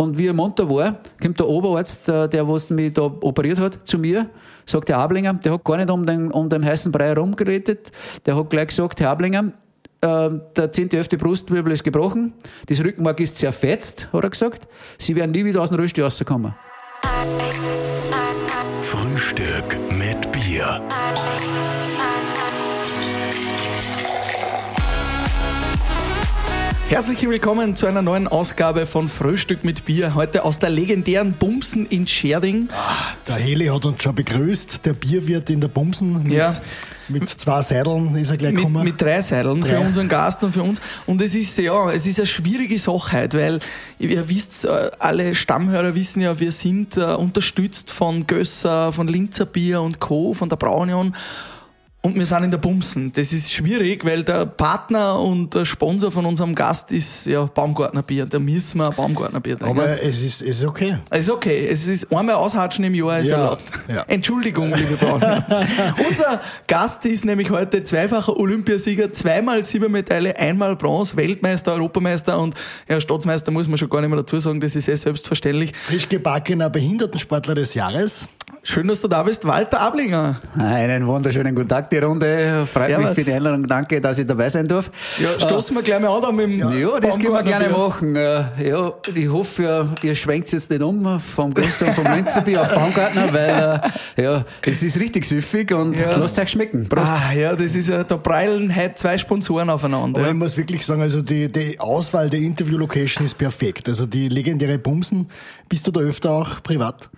Und wie er munter war, kommt der Oberarzt, der, der was mich da operiert hat, zu mir, sagt der Ablinger, der hat gar nicht um den, um den heißen Brei herumgeredet, der hat gleich gesagt, Herr Ablinger, äh, der 10. 11. Brustwirbel ist gebrochen, das Rückenmark ist zerfetzt, hat er gesagt. Sie werden nie wieder aus dem Rösti rauskommen. Frühstück mit Bier. Herzlich willkommen zu einer neuen Ausgabe von Frühstück mit Bier. Heute aus der legendären Bumsen in Scherding. Ah, der Heli hat uns schon begrüßt. Der Bierwirt in der Bumsen mit, Ja. mit zwei Seideln ist er gleich Mit, gekommen. mit drei Seilen für unseren Gast und für uns. Und es ist ja, es ist eine schwierige Sache heute, weil ihr wisst, äh, alle Stammhörer wissen ja, wir sind äh, unterstützt von Gösser, von Linzer Bier und Co., von der Braunion. Und wir sind in der Bumsen. Das ist schwierig, weil der Partner und der Sponsor von unserem Gast ist ja Baumgartnerbier. Da müssen wir Baumgartnerbier trinken. Aber es ist, es ist okay. Ist okay. Es ist einmal aushatschen im Jahr ist Ja, erlaubt. ja. Entschuldigung, liebe Braun. Unser Gast ist nämlich heute zweifacher Olympiasieger, zweimal Silbermedaille, einmal Bronze, Weltmeister, Europameister und ja, Staatsmeister muss man schon gar nicht mehr dazu sagen, das ist eh selbstverständlich. Frisch gebackener Behindertensportler des Jahres. Schön, dass du da bist, Walter Ablinger. Einen wunderschönen guten Tag, die Runde. Freut Servus. mich für die Einladung. Danke, dass ich dabei sein darf. Ja, stoßen wir gleich mal an da mit dem Ja, das können wir gerne Baumgartnerbier. machen. Äh, Ja, ich hoffe, ihr, ihr schwenkt jetzt nicht um vom Größer und vom Linzerbier auf Baumgartner, weil äh, ja, es ist richtig süffig und Ja. lasst euch schmecken. Prost. Ah, ja, das ist ja, da prallen heute zwei Sponsoren aufeinander. Aber ich muss wirklich sagen, also die, die Auswahl der Interview-Location ist perfekt. Also die legendäre Bumsen. Bist du da öfter auch privat?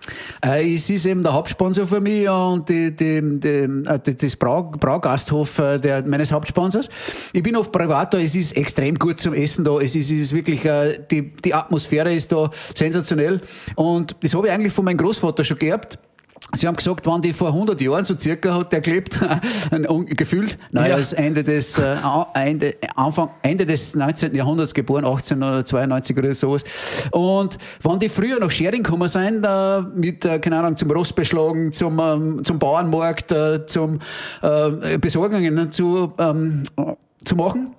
Äh, es ist eben der Hauptsponsor für mich und die, die, die, äh, die, das Brau, Braugasthof äh, der, meines Hauptsponsors. Ich bin oft privat da, es ist extrem gut zum Essen da, es ist, es ist wirklich, äh, die, die Atmosphäre ist da sensationell und das habe ich eigentlich von meinem Großvater schon geerbt. Sie haben gesagt, wann die vor 100 Jahren so circa hat der gelebt, ein gefühlt, naja, Ja. das Ende des, äh, Ende, Anfang, Ende des 19. Jahrhunderts geboren, 1892 oder sowas. Und wenn die früher nach Schering gekommen sind, äh, mit, äh, keine Ahnung, zum Rostbeschlagen, zum, ähm, zum Bauernmarkt, äh, zum, äh, Besorgungen zu, ähm, zu machen,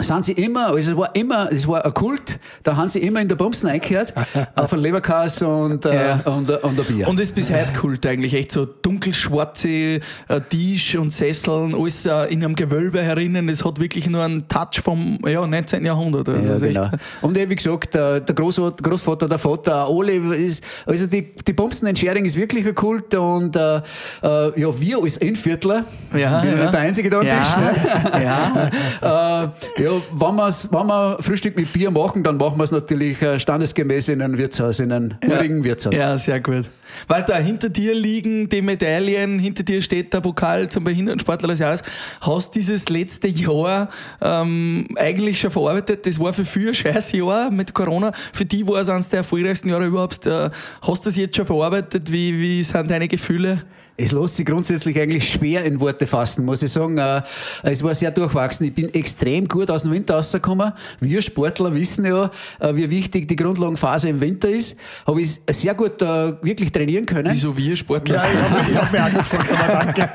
sind sie immer, also es war immer, es war ein Kult, da haben sie immer in der Bumsen eingehört, auf ein Leberkas und, äh, Ja. und, äh, und ein Bier. Und ist bis heute Kult eigentlich, echt so dunkelschwarze äh, Tisch und Sesseln, alles äh, in einem Gewölbe herinnen, das hat wirklich nur einen Touch vom ja, 19. Jahrhundert. Also Ja, ist echt- genau. Und eben, wie gesagt, der, der Großvater, Großvater, der Vater, alle, ist, also die, die Bumsen in Schering ist wirklich ein Kult und äh, äh, ja, wir als Innviertler, Ja, bin ja. der Einzige da am Ja, Tisch, ne? ja. äh, ja, wenn, wenn wir Frühstück mit Bier machen, dann machen wir es natürlich äh, standesgemäß in einem Wirtshaus, in einem urigen Wirtshaus. Ja, sehr gut. Walter, hinter dir liegen die Medaillen, hinter dir steht der Pokal zum Behindertensportler des Jahres. Hast dieses letzte Jahr ähm, eigentlich schon verarbeitet? Das war für viele ein scheiß Jahr mit Corona. Für die war es eines der erfolgreichsten Jahre überhaupt. Äh, Hast du das jetzt schon verarbeitet? Wie, wie sind deine Gefühle? Es lässt sich grundsätzlich eigentlich schwer in Worte fassen, muss ich sagen. Äh, Es war sehr durchwachsen. Ich bin extrem gut aus dem Winter rausgekommen. Wir Sportler wissen ja, äh, wie wichtig die Grundlagenphase im Winter ist. Habe ich sehr gut äh, wirklich trainieren können. Wieso wir Sportler? Ja, ich habe ich hab mir auch gefragt, aber danke.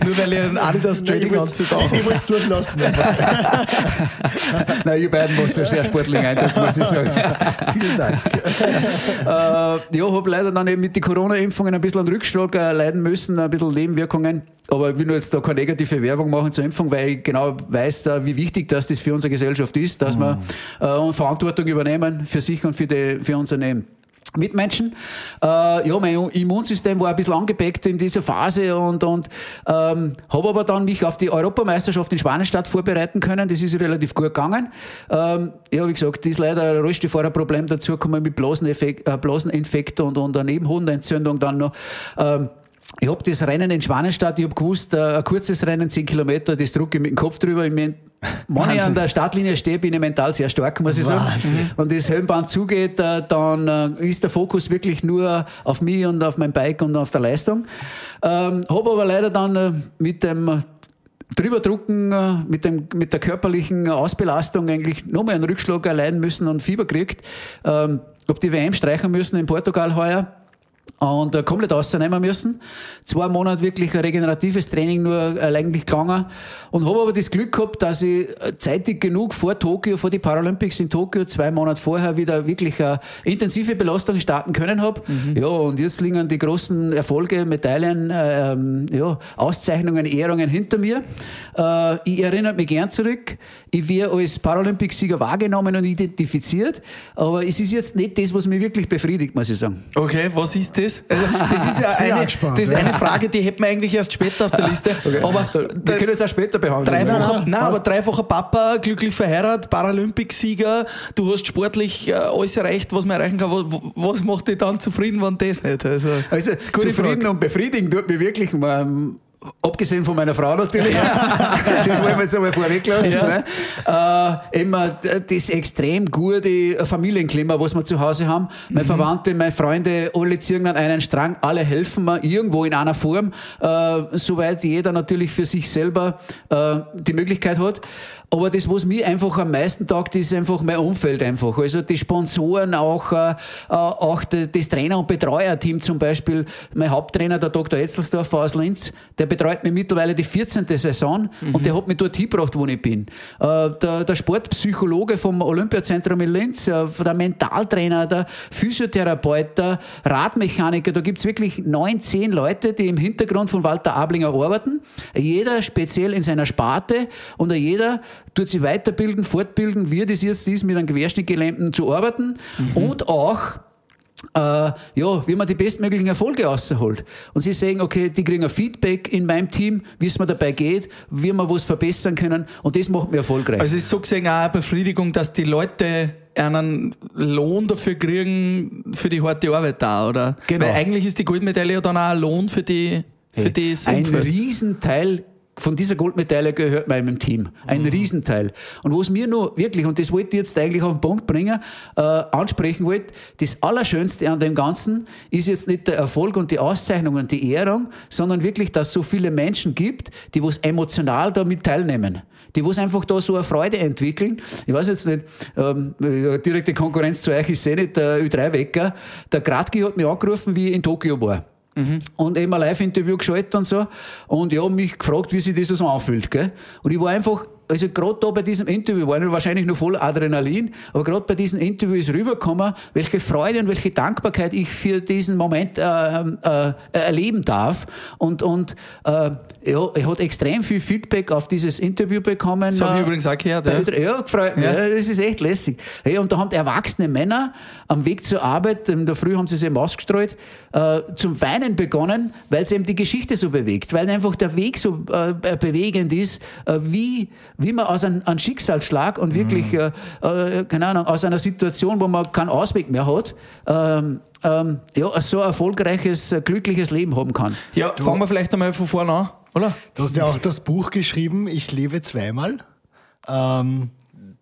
Nur weil ihr einen Adidas Ich Trading-Anzug auch wollte es durchlassen. Nein, ihr beiden macht einen sehr sportlichen Eindruck, muss ich sagen. Vielen Dank. ja, habe leider dann eben mit den Corona-Impfungen ein bisschen einen Rückschlag äh, leiden müssen, ein bisschen Nebenwirkungen. Aber ich will nur jetzt da keine negative Werbung machen zur Impfung, weil ich genau weiß, da, wie wichtig das, das für unsere Gesellschaft ist, dass wir äh, Verantwortung übernehmen für sich und für, die, für unser Leben. Mitmenschen. Äh, ja, mein Immunsystem war ein bisschen angepackt in dieser Phase und, und ähm, habe aber dann mich auf die Europameisterschaft in Schwanenstadt vorbereiten können. Das ist relativ gut gegangen. Ähm, ja, wie gesagt, ist leider ein Rollstuhlfahrerproblem dazu gekommen mit Blaseneffekt, äh, Blaseninfekt und, und eine Nebenhodenentzündung dann noch. Ähm, ich habe das Rennen in Schwanenstadt, ich habe gewusst, äh, ein kurzes Rennen, 10 Kilometer, das drucke ich mit dem Kopf drüber. Ich mein, wenn ich an der Startlinie stehe, bin ich mental sehr stark, muss ich sagen. Und das Helmband zugeht, äh, dann äh, ist der Fokus wirklich nur auf mich und auf mein Bike und auf der Leistung. Ähm, habe aber leider dann mit dem Drüberdrucken mit, dem, mit der körperlichen Ausbelastung eigentlich nochmal einen Rückschlag erleiden müssen und Fieber kriegt. Ähm, hab die WM streichen müssen in Portugal heuer. Und äh, komplett rausnehmen müssen. Zwei Monate wirklich ein regeneratives Training nur äh, eigentlich gegangen und habe aber das Glück gehabt, dass ich äh, zeitig genug vor Tokio, vor die Paralympics in Tokio, zwei Monate vorher wieder wirklich eine intensive Belastung starten können habe. Mhm. Ja, und jetzt liegen die großen Erfolge, Medaillen, äh, ähm, ja, Auszeichnungen, Ehrungen hinter mir. Äh, ich erinnere mich gern zurück. Ich werde als Paralympicsieger wahrgenommen und identifiziert, aber es ist jetzt nicht das, was mich wirklich befriedigt, muss ich sagen. Okay, was ist das? Das? Also, das ist ja eine, das ist eine Frage, die hätten wir eigentlich erst später auf der Liste. Okay. Aber wir können jetzt auch später behandeln. Dreifacher, nein, aber dreifacher Papa, glücklich verheiratet, Paralympicsieger, du hast sportlich äh, alles erreicht, was man erreichen kann. Was, was macht dich dann zufrieden, wenn das nicht? Also, also zufrieden Frage. und befriedigen tut mich wirklich. Man, Abgesehen von meiner Frau natürlich. das wollen wir jetzt einmal vorweglassen. Ja. Ne? Äh, immer das extrem gute Familienklima, was wir zu Hause haben. Meine mhm. Verwandte, meine Freunde, alle ziehen an einen Strang, alle helfen mir irgendwo in einer Form, äh, soweit jeder natürlich für sich selber äh, die Möglichkeit hat. Aber das, was mir einfach am meisten taugt, ist einfach mein Umfeld einfach. Also die Sponsoren, auch, äh, auch das Trainer- und Betreuerteam zum Beispiel. Mein Haupttrainer, der Dr. Etzelsdorfer aus Linz, der betreut mich mittlerweile die 14. Saison mhm. und der hat mich dort hingebracht, wo ich bin. Äh, der, der Sportpsychologe vom Olympiazentrum in Linz, äh, der Mentaltrainer, der Physiotherapeut, der Radmechaniker, da gibt's wirklich neun, zehn Leute, die im Hintergrund von Walter Ablinger arbeiten. Jeder speziell in seiner Sparte und jeder tut sich weiterbilden, fortbilden, wie das jetzt ist, mit einem Querschnittgelähmten zu arbeiten mhm. und auch äh, ja, wie man die bestmöglichen Erfolge rausholt. Und sie sagen, okay, die kriegen ein Feedback in meinem Team, wie es mir dabei geht, wie wir was verbessern können und das macht mich erfolgreich. Also es ist so gesehen auch eine Befriedigung, dass die Leute einen Lohn dafür kriegen, für die harte Arbeit da, oder? Genau. Weil eigentlich ist die Goldmedaille ja dann auch ein Lohn für die für hey, das Ein Riesenteil von dieser Goldmedaille gehört meinem Team. Ein mhm. Riesenteil. Und was mir nur wirklich, und das wollte ich jetzt eigentlich auf den Punkt bringen, äh, ansprechen wollte, das Allerschönste an dem Ganzen ist jetzt nicht der Erfolg und die Auszeichnung und die Ehrung, sondern wirklich, dass es so viele Menschen gibt, die was emotional damit teilnehmen die was einfach da so eine Freude entwickeln. Ich weiß jetzt nicht, ähm, direkte Konkurrenz zu euch ist eh nicht der Ö3-Wecker. Der Gradki hat mich angerufen, wie ich in Tokio war. Mhm. Und eben ein Live-Interview geschaltet und so. Und ja, mich gefragt, wie sich das so anfühlt. Gell? Und ich war einfach also gerade da bei diesem Interview war ich wahrscheinlich noch voll Adrenalin, aber gerade bei diesem Interview ist rübergekommen, welche Freude und welche Dankbarkeit ich für diesen Moment äh, äh, erleben darf. Und, und äh, ja, ich hat extrem viel Feedback auf dieses Interview bekommen. Das habe ich übrigens auch gehört. Ja, ja gefreut mich. Ja. ja. das ist echt lässig. Hey, und da haben erwachsene Männer am Weg zur Arbeit, in der Früh haben sie sich eben ausgestreut, äh, zum Weinen begonnen, weil es eben die Geschichte so bewegt, weil einfach der Weg so äh, bewegend ist, äh, wie wie man aus einem, einem Schicksalsschlag und wirklich, mhm. äh, keine Ahnung, aus einer Situation, wo man keinen Ausweg mehr hat, ähm, ähm, ja, so ein erfolgreiches, äh, glückliches Leben haben kann. Ja, fangen wir vielleicht einmal von vorne an, oder? Du hast ja auch das Buch geschrieben, Ich lebe zweimal. Ähm,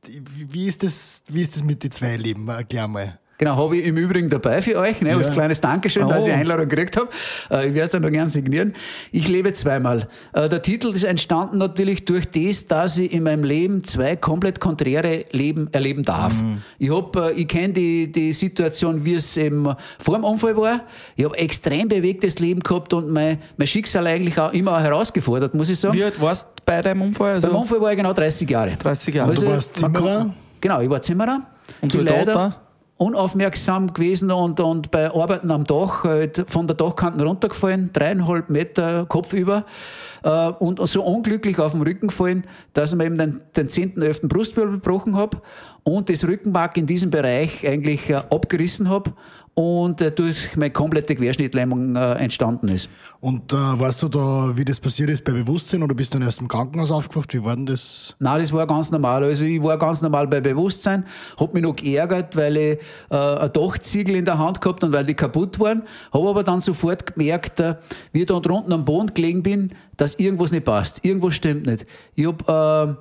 wie, ist das, wie ist das mit den zwei Leben? Erklär mal. Genau, habe ich im Übrigen dabei für euch, ne, ja. als kleines Dankeschön, oh. dass ich Einladung gekriegt habe. Äh, ich werde es auch noch gern signieren. Ich lebe zweimal. Äh, der Titel ist entstanden natürlich durch das, dass ich in meinem Leben zwei komplett konträre Leben erleben darf. Mhm. Ich hab, äh, ich kenne die, die Situation, wie es eben vor dem Unfall war. Ich habe extrem bewegtes Leben gehabt und mein, mein Schicksal eigentlich auch immer herausgefordert, muss ich sagen. Wie alt warst du bei deinem Unfall? Also Beim Unfall war ich genau 30 Jahre. 30 Jahre. Also, du warst Zimmerer? Genau, ich war Zimmerer. Und Soldat unaufmerksam gewesen und, und bei Arbeiten am Dach halt von der Dachkante runtergefallen, dreieinhalb Meter kopfüber äh, und so unglücklich auf dem Rücken gefallen, dass ich mir eben den, den 10., 11. Brustwirbel gebrochen habe und das Rückenmark in diesem Bereich eigentlich äh, abgerissen habe und äh, durch meine komplette Querschnittlähmung äh, entstanden ist. Und äh, weißt du da, wie das passiert ist bei Bewusstsein oder bist du erst im Krankenhaus aufgewacht? Wie war denn das? Nein, das war ganz normal. Also ich war ganz normal bei Bewusstsein, hab mich noch geärgert, weil ich äh, ein Dachziegel in der Hand gehabt und weil die kaputt waren, habe aber dann sofort gemerkt, äh, wie ich da unten am Boden gelegen bin, dass irgendwas nicht passt. Irgendwas stimmt nicht. Ich hab, äh,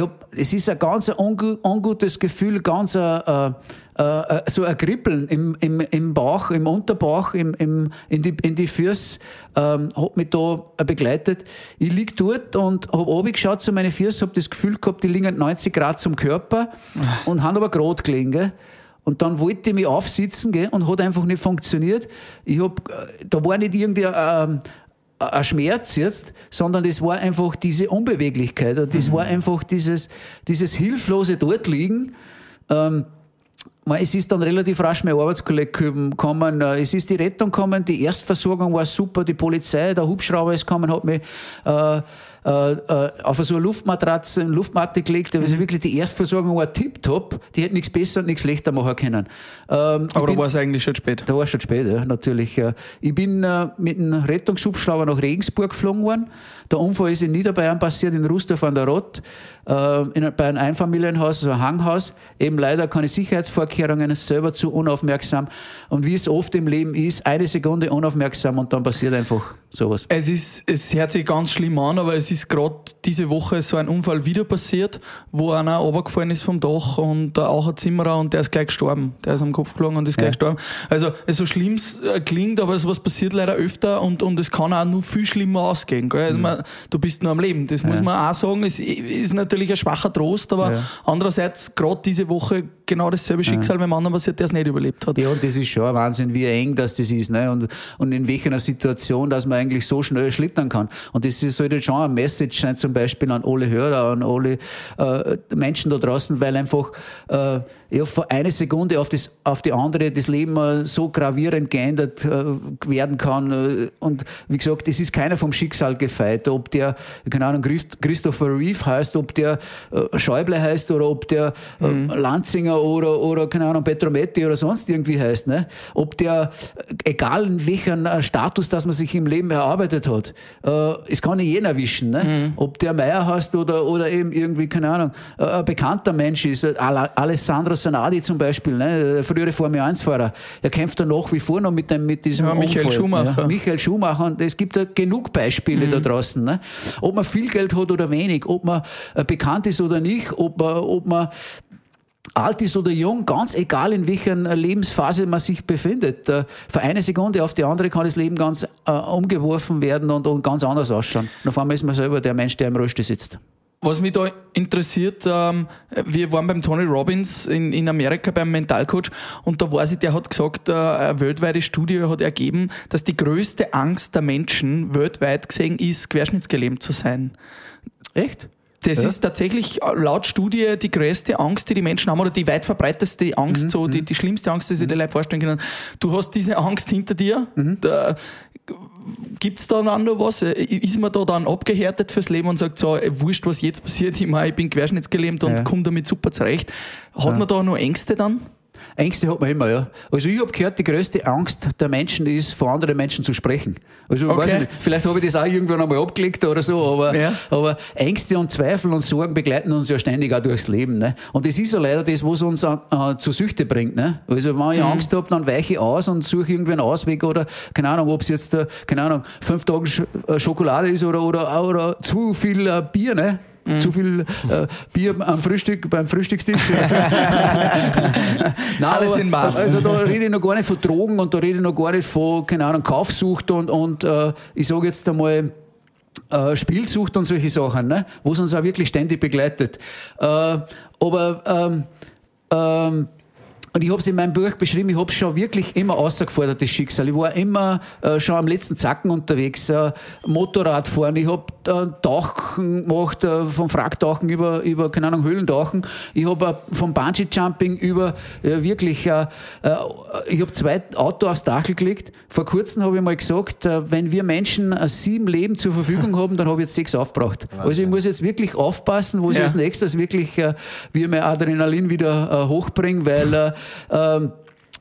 hab, es ist ein ganz ungutes Gefühl, ganz äh, äh, so ein Kribbeln im, im, im Bauch, im Unterbauch, im, im, in, die, in die Füße, ähm, hat mich da begleitet. Ich lieg dort und habe geschaut zu meinen Füßen, habe das Gefühl gehabt, die liegen 90 Grad zum Körper und haben aber gerade gelegen. Gell? Und dann wollte ich mich aufsitzen gell, und hat einfach nicht funktioniert. Ich hab, äh, da war nicht irgendwie ähm, ein Schmerz jetzt, sondern das war einfach diese Unbeweglichkeit. Und das war einfach dieses, dieses hilflose dort liegen. Ähm, es ist dann relativ rasch mein Arbeitskollege gekommen, äh, es ist die Rettung gekommen, die Erstversorgung war super, die Polizei, der Hubschrauber ist gekommen, hat mich äh, äh, äh, auf so eine Luftmatratze, eine Luftmatte gelegt. Also wirklich die Erstversorgung war tipptopp. Die hätte nichts besser und nichts schlechter machen können. Ähm, Aber da war es eigentlich schon spät. Da war es schon spät, ja, natürlich. Ich bin äh, mit einem Rettungshubschrauber nach Regensburg geflogen worden. Der Unfall ist in Niederbayern passiert, in Rustorf an der Rott, äh, in, bei einem Einfamilienhaus, also ein Hanghaus. Eben leider keine Sicherheitsvorkehrungen, selber zu unaufmerksam. Und wie es oft im Leben ist, eine Sekunde unaufmerksam und dann passiert einfach sowas. Es ist, es hört sich ganz schlimm an, aber es ist gerade diese Woche so ein Unfall wieder passiert, wo einer runtergefallen ist vom Dach und auch ein Zimmerer und der ist gleich gestorben. Der ist am Kopf geflogen und ist ja. gleich gestorben. Also, es so schlimm äh, klingt, aber sowas passiert leider öfter und, und es kann auch nur viel schlimmer ausgehen. Gell? Also, mhm du bist nur am Leben. Das ja. muss man auch sagen. Es ist natürlich ein schwacher Trost, aber ja. andererseits gerade diese Woche genau dasselbe Schicksal ja. beim anderen passiert, der es nicht überlebt hat. Ja, und das ist schon ein Wahnsinn, wie eng das, das ist. Ne? Und, und in welcher Situation, dass man eigentlich so schnell schlittern kann. Und das sollte schon ein Message sein, zum Beispiel an alle Hörer, an alle äh, Menschen da draußen, weil einfach äh, ja, von einer Sekunde auf, das, auf die andere das Leben äh, so gravierend geändert äh, werden kann. Äh, und wie gesagt, es ist keiner vom Schicksal gefeit. Ob der, keine Ahnung, Christopher Reeve heißt, ob der äh, Schäuble heißt oder ob der mhm. Lanzinger oder, oder keine Ahnung, Petrometti oder sonst irgendwie heißt. Ne? Ob der, egal in welchem Status, dass man sich im Leben erarbeitet hat, äh, es kann nicht jeden erwischen. Ne? Mhm. Ob der Meier heißt oder, oder eben irgendwie, keine Ahnung, ein bekannter Mensch ist. Alessandro Sanadi zum Beispiel, ne? der frühere Formel 1-Fahrer, er kämpft da nach wie vor noch mit, dem, mit diesem ja, Michael Unfall, Schumacher. Ja? Michael Schumacher. Und es gibt da genug Beispiele mhm. da draußen. Ne? Ob man viel Geld hat oder wenig, ob man äh, bekannt ist oder nicht, ob man, ob man alt ist oder jung, ganz egal in welcher Lebensphase man sich befindet. Äh, von einer Sekunde auf die andere kann das Leben ganz äh, umgeworfen werden und, und ganz anders ausschauen. Und auf einmal ist man selber der Mensch, der im Rollstuhl sitzt. Was mich da interessiert, ähm, wir waren beim Tony Robbins in, in Amerika beim Mentalcoach und da weiß ich, der hat gesagt, äh, eine weltweite Studie hat ergeben, dass die größte Angst der Menschen weltweit gesehen ist, querschnittsgelähmt zu sein. Echt? Das ja. ist tatsächlich äh, laut Studie die größte Angst, die die Menschen haben, oder die weit verbreiteste Angst, mhm. so die, mhm. die schlimmste Angst, die sich die Leute vorstellen können. Du hast diese Angst hinter dir. Mhm. Da, gibt's da dann noch was? Ist man da dann abgehärtet fürs Leben und sagt so, wurscht, was jetzt passiert, ich, mein, ich bin querschnittsgelähmt und ja. komme damit super zurecht. Hat ja. man da noch Ängste dann? Ängste hat man immer, ja. Also ich habe gehört, die größte Angst der Menschen ist, vor anderen Menschen zu sprechen. Also okay. weiß ich nicht, vielleicht habe ich das auch irgendwann einmal abgelegt oder so, aber, ja. aber Ängste und Zweifel und Sorgen begleiten uns ja ständig auch durchs Leben. Ne? Und das ist ja leider das, was uns äh, zu Süchte bringt. Ne? Also wenn ich mhm. Angst habe, dann weiche ich aus und suche irgendwie einen Ausweg oder, keine Ahnung, ob es jetzt, äh, keine Ahnung, fünf Tage Sch äh, Schokolade ist oder, oder, oder zu viel äh, Bier, ne? Mhm. Zu viel äh, Bier am Frühstück, beim Frühstückstisch. Also. Nein, Alles in Maß. Also da rede ich noch gar nicht von Drogen und da rede ich noch gar nicht von, keine Ahnung, Kaufsucht und, und äh, ich sage jetzt einmal, äh, Spielsucht und solche Sachen, ne? wo es uns auch wirklich ständig begleitet. Äh, aber ähm, ähm, und ich habe es in meinem Buch beschrieben, ich habe schon wirklich immer außergefordertes Schicksal. Ich war immer äh, schon am letzten Zacken unterwegs, äh, Motorradfahren, ich habe äh, Tauchen gemacht, äh, vom Fracktauchen über, über, keine Ahnung, Höhlentauchen. Ich habe äh, vom Bungee-Jumping über äh, wirklich, äh, äh, ich habe zwei Auto aufs Dachel gelegt. Vor kurzem habe ich mal gesagt, äh, wenn wir Menschen äh, sieben Leben zur Verfügung haben, dann habe ich jetzt sechs aufgebraucht. Wahnsinn. Also ich muss jetzt wirklich aufpassen, wo ich als nächstes wirklich äh, wie mein Adrenalin wieder hochbringe, weil ähm,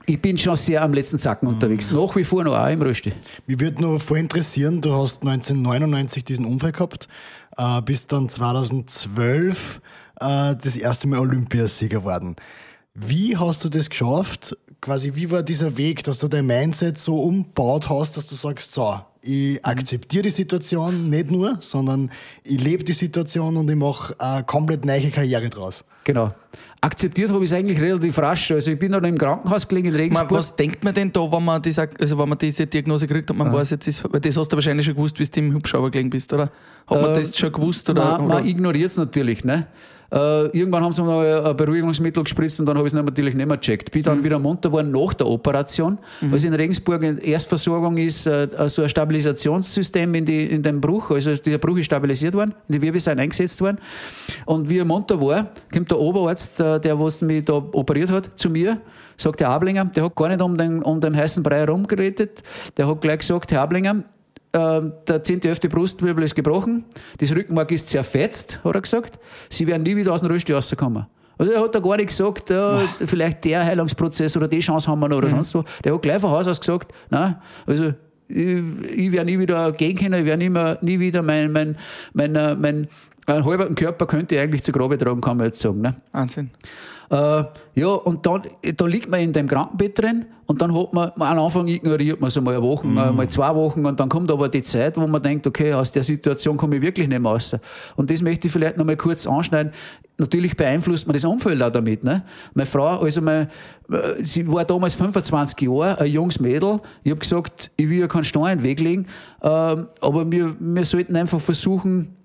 ich bin schon sehr am letzten Zacken unterwegs. Mhm. Nach wie vor noch auch im Rösti. Mich würde noch voll interessieren, du hast 1999 diesen Unfall gehabt, äh, bist dann 2012 äh, das erste Mal Olympiasieger geworden. Wie hast du das geschafft? Quasi, wie war dieser Weg, dass du dein Mindset so umbaut hast, dass du sagst, so, ich akzeptiere die Situation nicht nur, sondern ich lebe die Situation und ich mache eine komplett neue Karriere draus. Genau. Akzeptiert habe ich es eigentlich relativ rasch. Also ich bin dann im Krankenhaus gelegen in Regensburg. Was denkt man denn da, wenn man, diese, also wenn man diese Diagnose kriegt und man ja. weiß, jetzt ist, das hast du wahrscheinlich schon gewusst, wie du im Hubschrauber gelegen bist, oder? Hat man äh, das schon gewusst? Oder, man, man ignoriert es natürlich. Ne? Äh, irgendwann haben sie mir ein Beruhigungsmittel gespritzt und dann habe ich es natürlich nicht mehr gecheckt. Bin dann Mhm. wieder munter geworden nach der Operation, was in Regensburg in Erstversorgung ist, äh, so ein Stabilisationssystem in, die, in den Bruch. Also der Bruch ist stabilisiert worden, in die Wirbelsäule eingesetzt worden. Und wie er munter war, kommt der Oberarzt, äh, der was mich da operiert hat, zu mir, sagt der Ablinger, der hat gar nicht um den, um den heißen Brei herumgeredet, der hat gleich gesagt, Herr Ablinger, der 10. 11. Brustwirbel ist gebrochen, das Rückenmark ist zerfetzt, hat er gesagt. Sie werden nie wieder aus dem Rollstuhl rauskommen. Also er hat da gar nicht gesagt, äh, vielleicht der Heilungsprozess oder die Chance haben wir noch oder sonst wo. Der hat gleich von Haus aus gesagt, nein, also ich, ich werde nie wieder gehen können, ich werde nie, mehr, nie wieder mein, mein, mein, äh, mein, mein halberten Körper könnte ich eigentlich zu Grabe tragen, kann man jetzt sagen. Ne? Wahnsinn. Äh, ja, und dann, da liegt man in dem Krankenbett drin und dann hat man, am Anfang ignoriert man es einmal eine Woche, äh, mal zwei Wochen und dann kommt aber die Zeit, wo man denkt, okay, aus der Situation komme ich wirklich nicht mehr raus. Und das möchte ich vielleicht noch mal kurz anschneiden. Natürlich beeinflusst man das Umfeld auch damit. Ne? Meine Frau, also meine, äh, sie war damals 25 Jahre, ein junges Mädel. Ich habe gesagt, ich will ja keinen Stein in den Weg legen, ähm, aber wir, wir sollten einfach versuchen,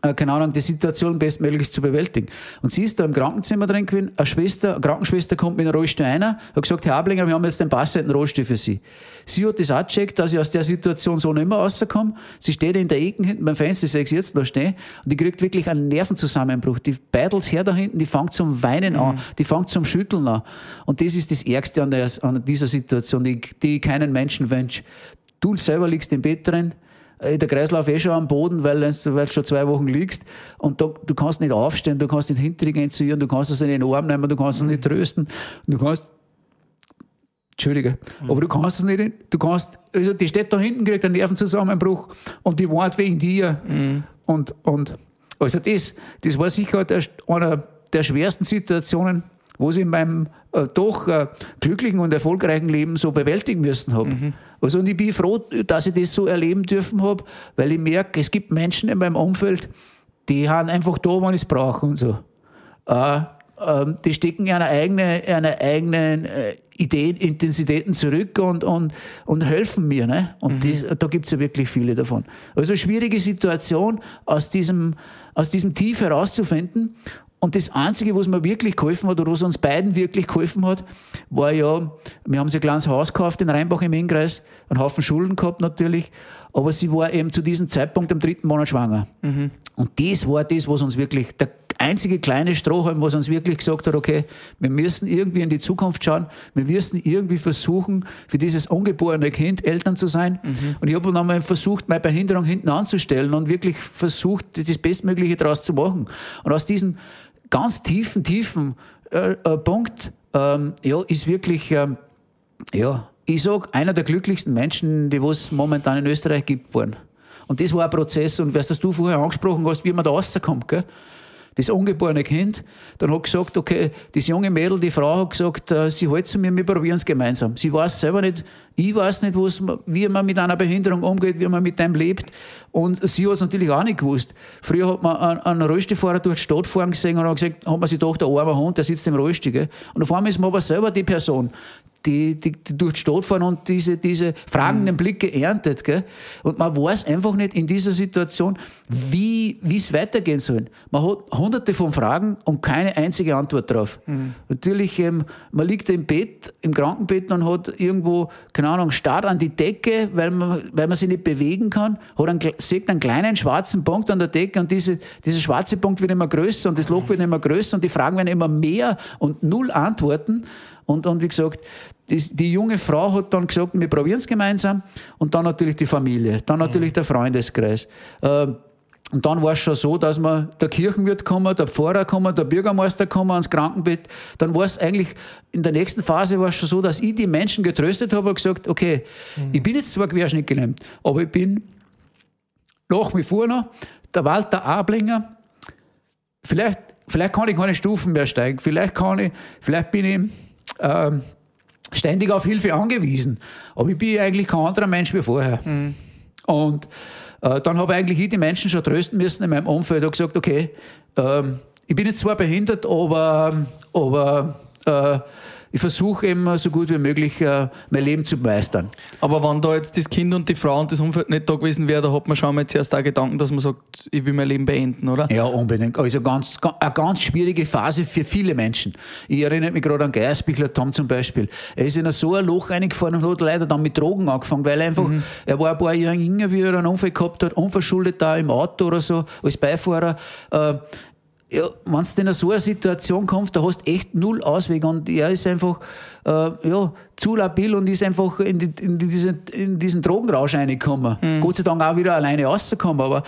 keine Ahnung, die Situation bestmöglichst zu bewältigen. Und sie ist da im Krankenzimmer drin gewesen, eine Schwester, eine Krankenschwester kommt mit einem Rollstuhl rein, hat gesagt, Herr Ablinger, wir haben jetzt den passenden Rollstuhl für Sie. Sie hat das auch gecheckt, dass ich aus der Situation so nicht mehr rauskomme. Sie steht in der Ecke hinten beim Fenster, ich sehe sie jetzt da stehen, und die kriegt wirklich einen Nervenzusammenbruch. Die beidelt her da hinten, die fängt zum Weinen an, die fängt zum Schütteln an. Und das ist das Ärgste an, der, an dieser Situation, die, die ich keinen Menschen wünsche. Du selber liegst im Bett drin, äh, der Kreislauf eh schon am Boden, weil, du- schon zwei Wochen liegst. Und da, du kannst nicht aufstehen, du kannst nicht hintergehen zu ihr, du kannst es nicht in den Arm nehmen, du kannst es nicht trösten, du kannst Entschuldige, aber du kannst es nicht, du kannst, also die steht da hinten, kriegt einen Nervenzusammenbruch und die warnt wegen dir. Und, und, also das, das war sicher der, einer der schwersten Situationen, wo ich in meinem äh, doch äh, glücklichen und erfolgreichen Leben so bewältigen müssen habe. Also und ich bin froh, dass ich das so erleben dürfen habe, weil ich merke, es gibt Menschen in meinem Umfeld, die haben einfach da, wann ich es brauche und so. Äh, ähm, die stecken ihre eigene, ihre eigenen äh, Ideen, Intensitäten zurück und, und, und helfen mir. Ne? Und das, da gibt's ja wirklich viele davon. Also schwierige Situation, aus diesem, aus diesem Tief herauszufinden. Und das Einzige, was mir wirklich geholfen hat, oder was uns beiden wirklich geholfen hat, war ja, wir haben sie ein kleines Haus gekauft in Rheinbach im Innkreis, einen Haufen Schulden gehabt natürlich, aber sie war eben zu diesem Zeitpunkt im dritten Monat schwanger. Und das war das, was uns wirklich, der einzige kleine Strohhalm, was uns wirklich gesagt hat, okay, wir müssen irgendwie in die Zukunft schauen, wir müssen irgendwie versuchen, für dieses ungeborene Kind Eltern zu sein. Und ich habe dann einmal versucht, meine Behinderung hinten anzustellen und wirklich versucht, das Bestmögliche daraus zu machen. Und aus diesem ganz tiefen, tiefen äh, äh, Punkt ähm, ja, ist wirklich, ähm, ja, ich sag, einer der glücklichsten Menschen, die es momentan in Österreich gibt, worden. Und das war ein Prozess. Und was das du vorher angesprochen hast, wie man da rauskommt, gell? Das ungeborene Kind, dann hat gesagt, okay, das junge Mädel, die Frau hat gesagt, äh, sie hält zu mir, wir probieren es gemeinsam. Sie weiß selber nicht, ich weiß nicht, wie man mit einer Behinderung umgeht, wie man mit dem lebt. Und sie hat es natürlich auch nicht gewusst. Früher hat man einen, einen Rollstuhlfahrer durch die Stadt fahren gesehen und hat gesagt, hat man sich gedacht, der arme Hund, der sitzt im Rollstuhl. Gell? Und auf einmal ist man aber selber die Person, die, die, die durch die Stadt fahren und diese, diese fragenden Blicke erntet. Gell? Und man weiß einfach nicht in dieser Situation, wie es weitergehen soll. Man hat hunderte von Fragen und keine einzige Antwort drauf. Natürlich, ähm, man liegt im Bett, im Krankenbett und hat irgendwo, keine Ahnung, starrt an die Decke, weil man, weil man sich nicht bewegen kann, hat einen, sieht einen kleinen schwarzen Punkt an der Decke und diese, dieser schwarze Punkt wird immer größer und das Loch wird immer größer und die Fragen werden immer mehr und null Antworten. Und, und wie gesagt, die, die junge Frau hat dann gesagt, wir probieren es gemeinsam. Und dann natürlich die Familie, dann natürlich der Freundeskreis. Ähm, und dann war es schon so, dass man der Kirchenwirt kommen, der Pfarrer kommen, der Bürgermeister kommen ans Krankenbett. Dann war es eigentlich, in der nächsten Phase war es schon so, dass ich die Menschen getröstet habe und gesagt, okay, ich bin jetzt zwar querschnittgelähmt, aber ich bin nach wie vor noch der Walter Ablinger. Vielleicht, vielleicht kann ich keine Stufen mehr steigen, vielleicht kann ich, vielleicht bin ich ähm, ständig auf Hilfe angewiesen. Aber ich bin eigentlich kein anderer Mensch wie vorher. Und äh, dann habe eigentlich ich die Menschen schon trösten müssen in meinem Umfeld und gesagt, okay, ähm, ich bin jetzt zwar behindert, aber, aber äh, ich versuche immer so gut wie möglich äh, mein Leben zu meistern. Aber wenn da jetzt das Kind und die Frau und das Umfeld nicht da gewesen wäre, da hat man schon mal zuerst auch Gedanken, dass man sagt, ich will mein Leben beenden, oder? Ja, unbedingt. Also ganz, ga- eine ganz schwierige Phase für viele Menschen. Ich erinnere mich gerade an Geiersbichler Tom zum Beispiel. Er ist in so ein Loch reingefahren und hat leider dann mit Drogen angefangen, weil er einfach, er war ein paar Jahre jünger, wie er einen Unfall gehabt hat, unverschuldet da im Auto oder so, als Beifahrer. Äh, ja, wenn du in so eine Situation kommst, da hast du echt null Ausweg und er ist einfach äh, ja, zu labil und ist einfach in, die, in, diesen, in diesen Drogenrausch reingekommen. Gott sei Dank auch wieder alleine rausgekommen, aber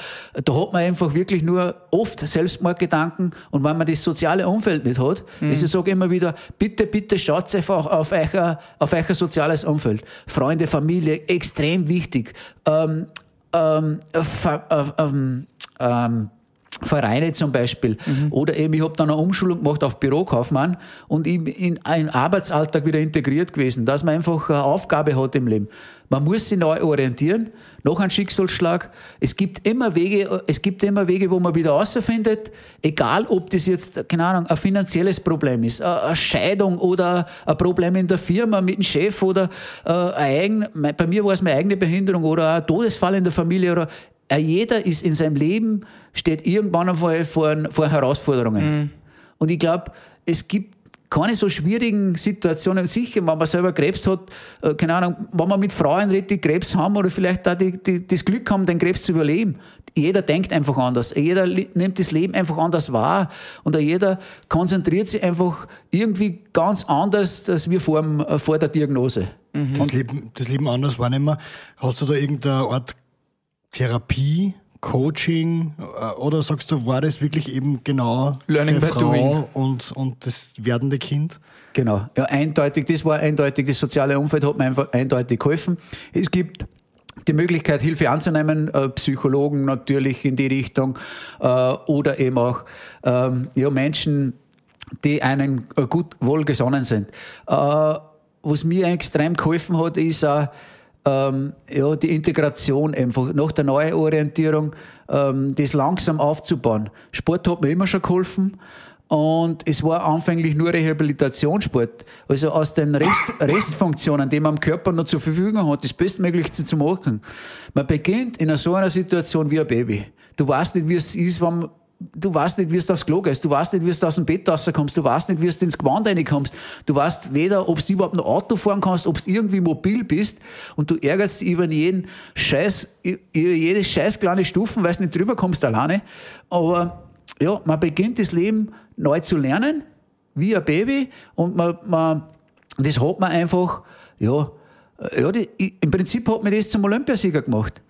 da hat man einfach wirklich nur oft Selbstmordgedanken und wenn man das soziale Umfeld nicht hat, also ich sage immer wieder, bitte, bitte schaut einfach auf euer, auf euer soziales Umfeld. Freunde, Familie, extrem wichtig. Ähm, ähm, äh, ähm, ähm, Vereine zum Beispiel. Oder eben, ich habe dann eine Umschulung gemacht auf Bürokaufmann und ich in einen Arbeitsalltag wieder integriert gewesen, dass man einfach eine Aufgabe hat im Leben. Man muss sich neu orientieren, nach einem Schicksalsschlag. Es gibt immer Wege, es gibt immer Wege, wo man wieder rausfindet, egal ob das jetzt, keine Ahnung, ein finanzielles Problem ist, eine Scheidung oder ein Problem in der Firma mit dem Chef oder äh, ein eigen, bei mir war es meine eigene Behinderung oder ein Todesfall in der Familie oder jeder ist in seinem Leben, steht irgendwann einmal vor, vor Herausforderungen. Und ich glaube, es gibt keine so schwierigen Situationen. Sicher, wenn man selber Krebs hat, äh, keine Ahnung, wenn man mit Frauen redet, die Krebs haben oder vielleicht auch die, die, das Glück haben, den Krebs zu überleben. Jeder denkt einfach anders. Jeder nimmt das Leben einfach anders wahr. Und auch jeder konzentriert sich einfach irgendwie ganz anders als wir vor, äh, vor der Diagnose. Das, Leben, das Leben anders wahrnehmen. Hast du da irgendeine Art Therapie, Coaching äh, oder sagst du, war das wirklich eben genau Learning by Frau doing. und, und das werdende Kind? Genau, ja, eindeutig, das war eindeutig, das soziale Umfeld hat mir einfach eindeutig geholfen. Es gibt die Möglichkeit, Hilfe anzunehmen, äh, Psychologen natürlich in die Richtung äh, oder eben auch ähm, ja, Menschen, die einen gut wohlgesonnen sind. Was mir extrem geholfen hat, ist auch, ähm, ja, die Integration einfach, nach der Neuorientierung, ähm, das langsam aufzubauen. Sport hat mir immer schon geholfen. Und es war anfänglich nur Rehabilitationssport. Also aus den Rest, Restfunktionen, die man am Körper noch zur Verfügung hat, das Bestmöglichste zu machen. Man beginnt in so einer Situation wie ein Baby. Du weißt nicht, wie es ist, wenn du weißt nicht, wie du aufs Klo gehst, du weißt nicht, wie du aus dem Bett rauskommst, du weißt nicht, wie du ins Gewand reinkommst, du weißt weder, ob du überhaupt ein Auto fahren kannst, ob du irgendwie mobil bist. Und du ärgerst dich über jeden Scheiß, über jede scheiß kleine Stufen, weil du nicht drüber kommst alleine. Aber ja, man beginnt das Leben neu zu lernen, wie ein Baby. Und man, man das hat man einfach, ja, ja die, im Prinzip hat mir das zum Olympiasieger gemacht.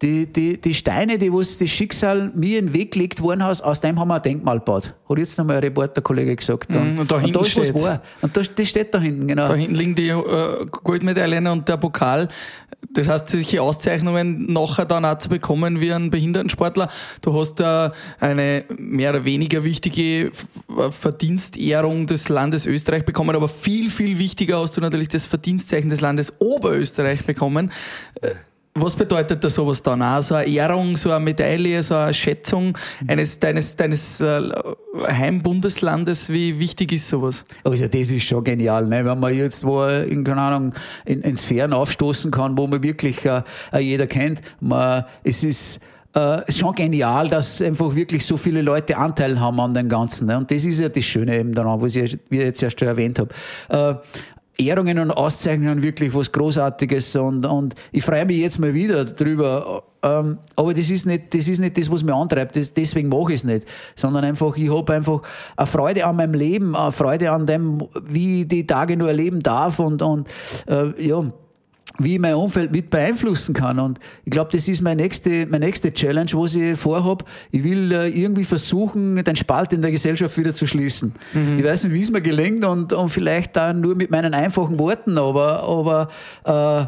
Die, die, die Steine, die was das Schicksal mir in den Weg gelegt worden hat, aus dem haben wir ein Denkmal gebaut. Hat jetzt nochmal ein Reporterkollege gesagt. Mhm, und da hinten da ist was wahr. Und da, das steht da hinten, genau. Da hinten liegen die äh, Goldmedaillen und der Pokal. Das heißt, solche Auszeichnungen nachher dann auch zu bekommen wie ein Behindertensportler. Du hast da eine mehr oder weniger wichtige F- Verdienstehrung des Landes Österreich bekommen, aber viel, viel wichtiger hast du natürlich das Verdienstzeichen des Landes Oberösterreich bekommen. Was bedeutet da sowas dann? Auch so eine Ehrung, so eine Medaille, so eine Schätzung eines deines, deines äh, Heimbundeslandes? Wie wichtig ist sowas? Also das ist schon genial, ne? wenn man jetzt wo in, keine Ahnung, in, in Sphären aufstoßen kann, wo man wirklich äh, äh, jeder kennt. Man, es ist äh, schon genial, dass einfach wirklich so viele Leute Anteil haben an dem Ganzen. Ne? Und das ist ja das Schöne eben daran, was ich wie ich jetzt erst schon erwähnt habe. Äh, Ehrungen und Auszeichnungen wirklich was Großartiges und, und ich freue mich jetzt mal wieder drüber. Ähm, aber das ist nicht, das ist nicht das, was mich antreibt. Das, deswegen mache ich es nicht. Sondern einfach, ich habe einfach eine Freude an meinem Leben, eine Freude an dem, wie ich die Tage nur erleben darf und, und äh, ja, wie ich mein Umfeld mit beeinflussen kann. Und ich glaube, das ist meine nächste, meine nächste Challenge, was ich vorhab. Ich will äh, irgendwie versuchen, den Spalt in der Gesellschaft wieder zu schließen. Ich weiß nicht, wie es mir gelingt und, und vielleicht dann nur mit meinen einfachen Worten, aber, aber äh,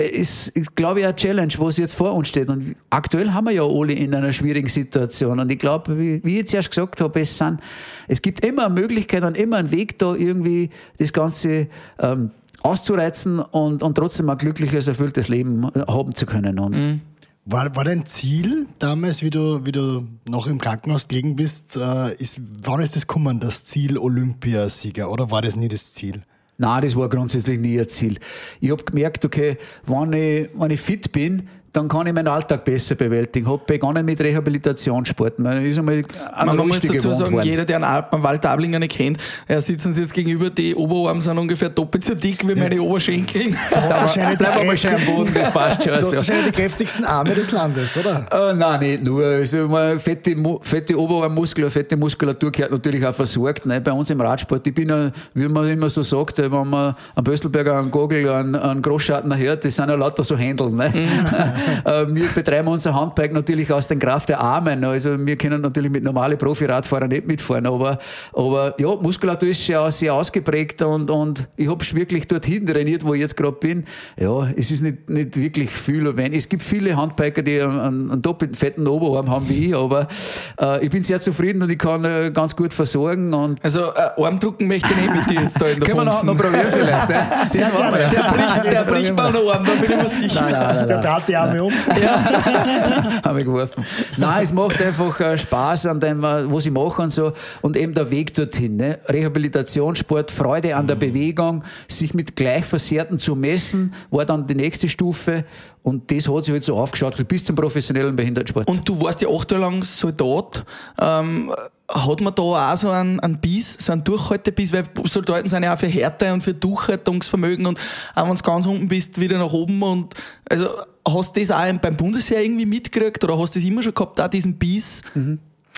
ist, ist glaube ich, eine Challenge, was jetzt vor uns steht. Und aktuell haben wir ja alle in einer schwierigen Situation. Und ich glaube, wie, wie ich jetzt erst gesagt habe, es, sind, es gibt immer eine Möglichkeit und immer einen Weg, da irgendwie das Ganze ähm, auszureizen und, und trotzdem ein glückliches, erfülltes Leben haben zu können. Und War, war dein Ziel damals, wie du, wie du noch im Krankenhaus gelegen bist, äh, ist, wann ist das gekommen, das Ziel Olympiasieger, oder war das nie das Ziel? Nein, das war grundsätzlich nie ein Ziel. Ich habe gemerkt, okay, wenn ich, wenn ich fit bin, dann kann ich meinen Alltag besser bewältigen. Ich habe begonnen mit Rehabilitationssport. Man ist einmal an Man muss dazu sagen, worden. jeder, der einen Alpen Walter Ablinger nicht kennt, er sitzt uns jetzt gegenüber, die Oberarme sind ungefähr doppelt so dick wie meine Oberschenkel. wahrscheinlich die Bleib mal schön am Boden, das passt schon. Du hast Also. wahrscheinlich die kräftigsten Arme des Landes, oder? Äh, nein, nicht nur. Also, man, fette, fette Oberarmmuskel, fette Muskulatur gehört natürlich auch versorgt. Ne? Bei uns im Radsport, ich bin, ja, wie man immer so sagt, äh, wenn man einen Böstelberger, einen Gogel, einen, einen Großschartner hört, das sind ja lauter so Händel. Ne? Äh, wir betreiben unser Handbike natürlich aus den Kraft der Armen. Also wir können natürlich mit normalen Profiradfahrern nicht mitfahren, aber, aber ja, Muskulatur ist sehr, sehr ausgeprägt und, und ich habe wirklich dorthin trainiert, wo ich jetzt gerade bin. Ja, es ist nicht, nicht wirklich viel. Wenn, es gibt viele Handbiker, die einen, einen, doppelten fetten Oberarm haben wie ich, aber äh, ich bin sehr zufrieden und ich kann äh, ganz gut versorgen und Also äh, Armdrucken möchte ich nicht mit dir jetzt da in der können wir noch, noch probieren vielleicht. Ne? Das machen wir. Der bricht, der bricht mir einen Arm, da bin ich mir sicher. Der dreht die Arme um. habe ich geworfen. Nein, es macht einfach äh, Spaß an dem, äh, was ich mache und so. Und eben der Weg dorthin. Ne? Rehabilitationssport, Freude an der Bewegung, sich mit Gleichversehrten zu messen, war dann die nächste Stufe. Und das hat sich halt so aufgeschaut bis zum professionellen Behindertensport. Und du warst ja acht Jahre lang Soldat. Ähm, hat man da auch so einen, einen Biss, so einen Durchhaltebiss, weil Soldaten sind ja auch für Härte und für Durchhaltungsvermögen und auch wenn du ganz unten bist, wieder nach oben und also hast du das auch beim Bundesheer irgendwie mitgekriegt oder hast du das immer schon gehabt, auch diesen Biss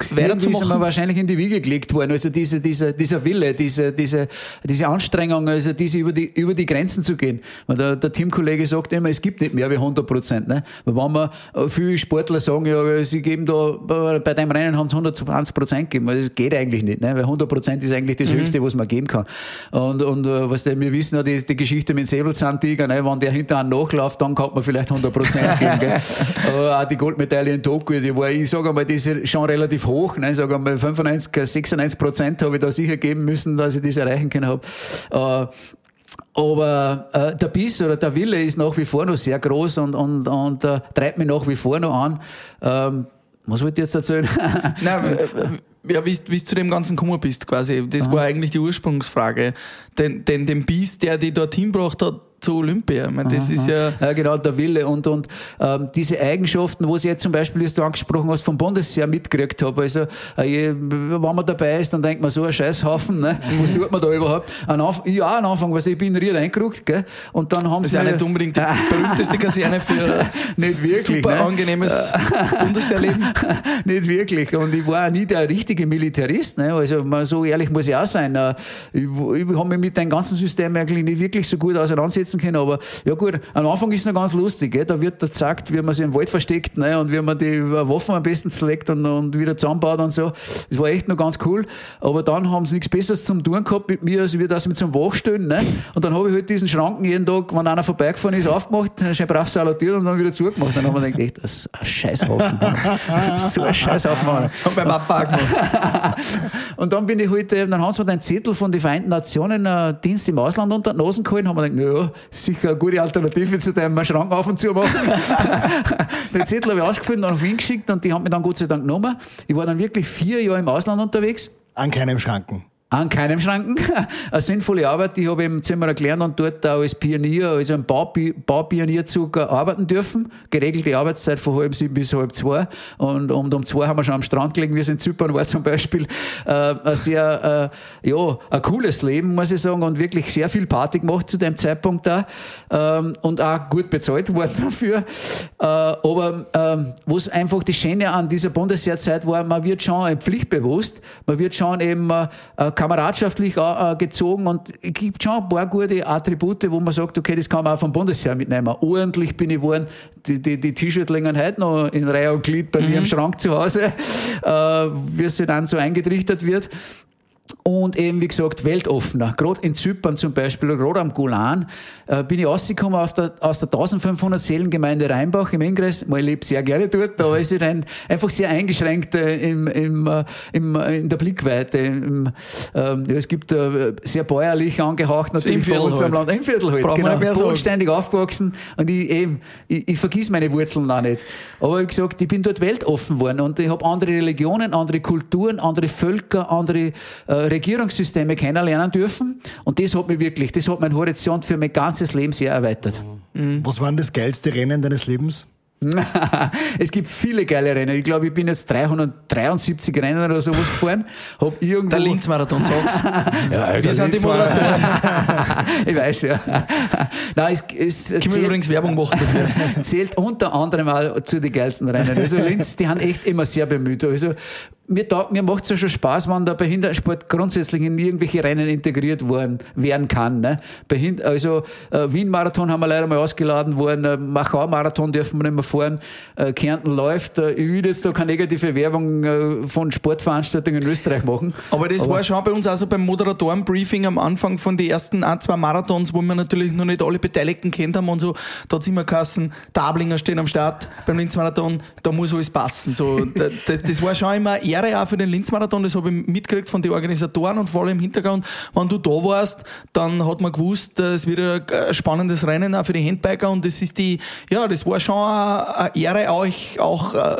Irgendwie ist mir weiterzumachen? wahrscheinlich in die Wiege gelegt worden. Also diese, diese, dieser Wille, diese, diese, diese Anstrengung, also diese über die, über die Grenzen zu gehen. Weil der, der Teamkollege sagt immer, es gibt nicht mehr wie 100 Prozent. Ne? Weil wenn man, äh, viele Sportler sagen, ja, sie geben da, bei dem Rennen haben sie 120 Prozent gegeben. Also Das geht eigentlich nicht, ne? weil 100 Prozent ist eigentlich das Höchste, was man geben kann. Und, und äh, was der, wir wissen ja, die, die Geschichte mit dem Säbelzahntiger, ne? wenn der hinter einem nachläuft, dann kann man vielleicht 100 Prozent geben. Gell? Aber auch die Goldmedaille in Tokio, die war, ich sage einmal, die ist schon relativ hoch. Ne? Ich sage einmal, 95, 96 Prozent habe ich da sicher geben müssen, dass ich das erreichen können habe. Äh, aber äh, der Biss oder der Wille ist nach wie vor noch sehr groß und, und, und äh, treibt mich nach wie vor noch an. Ähm, was wollte ich jetzt erzählen? Nein, äh, äh, ja, wie du zu dem Ganzen gekommen bist, quasi. Das war eigentlich die Ursprungsfrage. Den, den, den Biss, der dich dorthin gebracht hat, zu Olympia. Ich meine, das ist ja. Ja, genau, der Wille und, und ähm, diese Eigenschaften, wo ich jetzt zum Beispiel, wie du angesprochen hast, vom Bundesheer mitgekriegt habe. Also, äh, wenn man dabei ist, dann denkt man so, ein Scheißhaufen, ne? was tut man da überhaupt? Anfang, ich auch am Anfang, weißt du, ich bin ried eingerückt, gell? und dann haben Das ist sie ja mir- nicht unbedingt die berühmteste Kaserne für Nicht wirklich, super ne? angenehmes Bundeswehrleben. nicht wirklich. Und ich war auch nie der richtige Militarist. Ne? Also so ehrlich muss ich auch sein. Äh, Ich, ich habe mich mit dem ganzen System eigentlich nicht wirklich so gut auseinandersetzen können. Aber ja gut, am Anfang ist es noch ganz lustig. Gell? Da wird da gezeigt, wie man sich im Wald versteckt ne? und wie man die Waffen am besten zerlegt und, und wieder zusammenbaut und so. Das war echt noch ganz cool. Aber dann haben sie nichts Besseres zum tun gehabt mit mir, als wir das mit so einem Wachstellen. Ne? Und dann habe ich halt diesen Schranken jeden Tag, wenn einer vorbeigefahren ist, aufgemacht, schön brav salutiert und dann wieder zugemacht. Dann haben wir gedacht, echt, das ist ein Scheißhaufen. so ein Scheißhaufen. Papa auch gemacht. Und dann bin ich heute, dann haben sie mir den Zettel von den Vereinten Nationen, äh, Dienst im Ausland unter die Nase gehalten, haben wir gedacht, naja, sicher eine gute Alternative zu deinem Schrank auf und zu machen. den Zettel habe ich ausgefüllt und nach Wien geschickt und die haben mich dann Gott sei Dank genommen. Ich war dann wirklich vier Jahre im Ausland unterwegs. An keinem Schranken. An keinem Schranken. Eine sinnvolle Arbeit. Ich habe im Zimmer gelernt und dort auch als Pionier, also im Baupi- Baupionierzug arbeiten dürfen. Geregelte Arbeitszeit von halb sieben bis halb zwei. Und, und um zwei haben wir schon am Strand gelegen. Wir sind in Zypern, war zum Beispiel äh, ein sehr, äh, ja, ein cooles Leben, muss ich sagen, und wirklich sehr viel Party gemacht zu dem Zeitpunkt da. Ähm, und auch gut bezahlt worden dafür. Äh, aber ähm, was einfach das Schöne an dieser Bundesheerzeit war, man wird schon pflichtbewusst, man wird schon eben äh, kameradschaftlich äh, gezogen und es gibt schon ein paar gute Attribute, wo man sagt, okay, das kann man auch vom Bundesheer mitnehmen. Ordentlich bin ich geworden, die, die, die T-Shirt liegen heute noch in Reihe und Glied bei mir im Schrank zu Hause, äh, wie es dann so eingetrichtert wird. Und eben, wie gesagt, weltoffener. Gerade in Zypern zum Beispiel, gerade am Golan, äh, bin ich rausgekommen auf der, aus der 1500 Seelengemeinde Rheinbach im Ingress. Mal, ich lebe sehr gerne dort, da ist ich dann einfach sehr eingeschränkt äh, im, im, äh, im, äh, in der Blickweite. Im, ähm, ja, es gibt äh, sehr bäuerlich angehaucht natürlich Im Viertel bei uns am halt. Land. Im Viertel halt, genau. mehr sagen. Bodenständig aufgewachsen und ich eben, ich, ich vergiss meine Wurzeln auch nicht. Aber wie gesagt, ich bin dort weltoffen worden und ich habe andere Religionen, andere Kulturen, andere Völker, andere äh, Regierungssysteme kennenlernen dürfen. Und das hat mich wirklich, das hat mein Horizont für mein ganzes Leben sehr erweitert. Was war denn das geilste Rennen deines Lebens? Es gibt viele geile Rennen. Ich glaube, ich bin jetzt 373 Rennen oder sowas gefahren. Hab irgendwo Der Linz-Marathon, sag's. ja, Wir sind die Moderatoren. ich weiß ja. Nein, es, es wir zählt, übrigens Werbung machen dafür. zählt unter anderem auch zu den geilsten Rennen. Also Linz, die haben echt immer sehr bemüht. Also mir, taugt- mir macht es ja schon Spaß, wenn der Behindertensport grundsätzlich in irgendwelche Rennen integriert worden, werden kann. Ne? Behind also äh, Wien-Marathon haben wir leider mal ausgeladen worden, äh, Machau-Marathon dürfen wir nicht mehr fahren, äh, Kärnten läuft. Äh, ich will jetzt da keine negative Werbung äh, von Sportveranstaltungen in Österreich machen. Aber das war schon bei uns also beim Moderatorenbriefing am Anfang von den ersten ein, zwei Marathons, wo wir natürlich noch nicht alle Beteiligten kennt haben und so. Da hat es immer geheißen, der Ablinger stehen am Start beim Linz-Marathon, da muss alles passen. So, da- da- das war schon immer Ehre auch für den Linz-Marathon, das habe ich mitgekriegt von den Organisatoren und vor allem im Hintergrund, wenn du da warst, dann hat man gewusst, es wird ein ein spannendes Rennen auch für die Handbiker und das ist die, ja, das war schon eine eine Ehre, euch auch äh,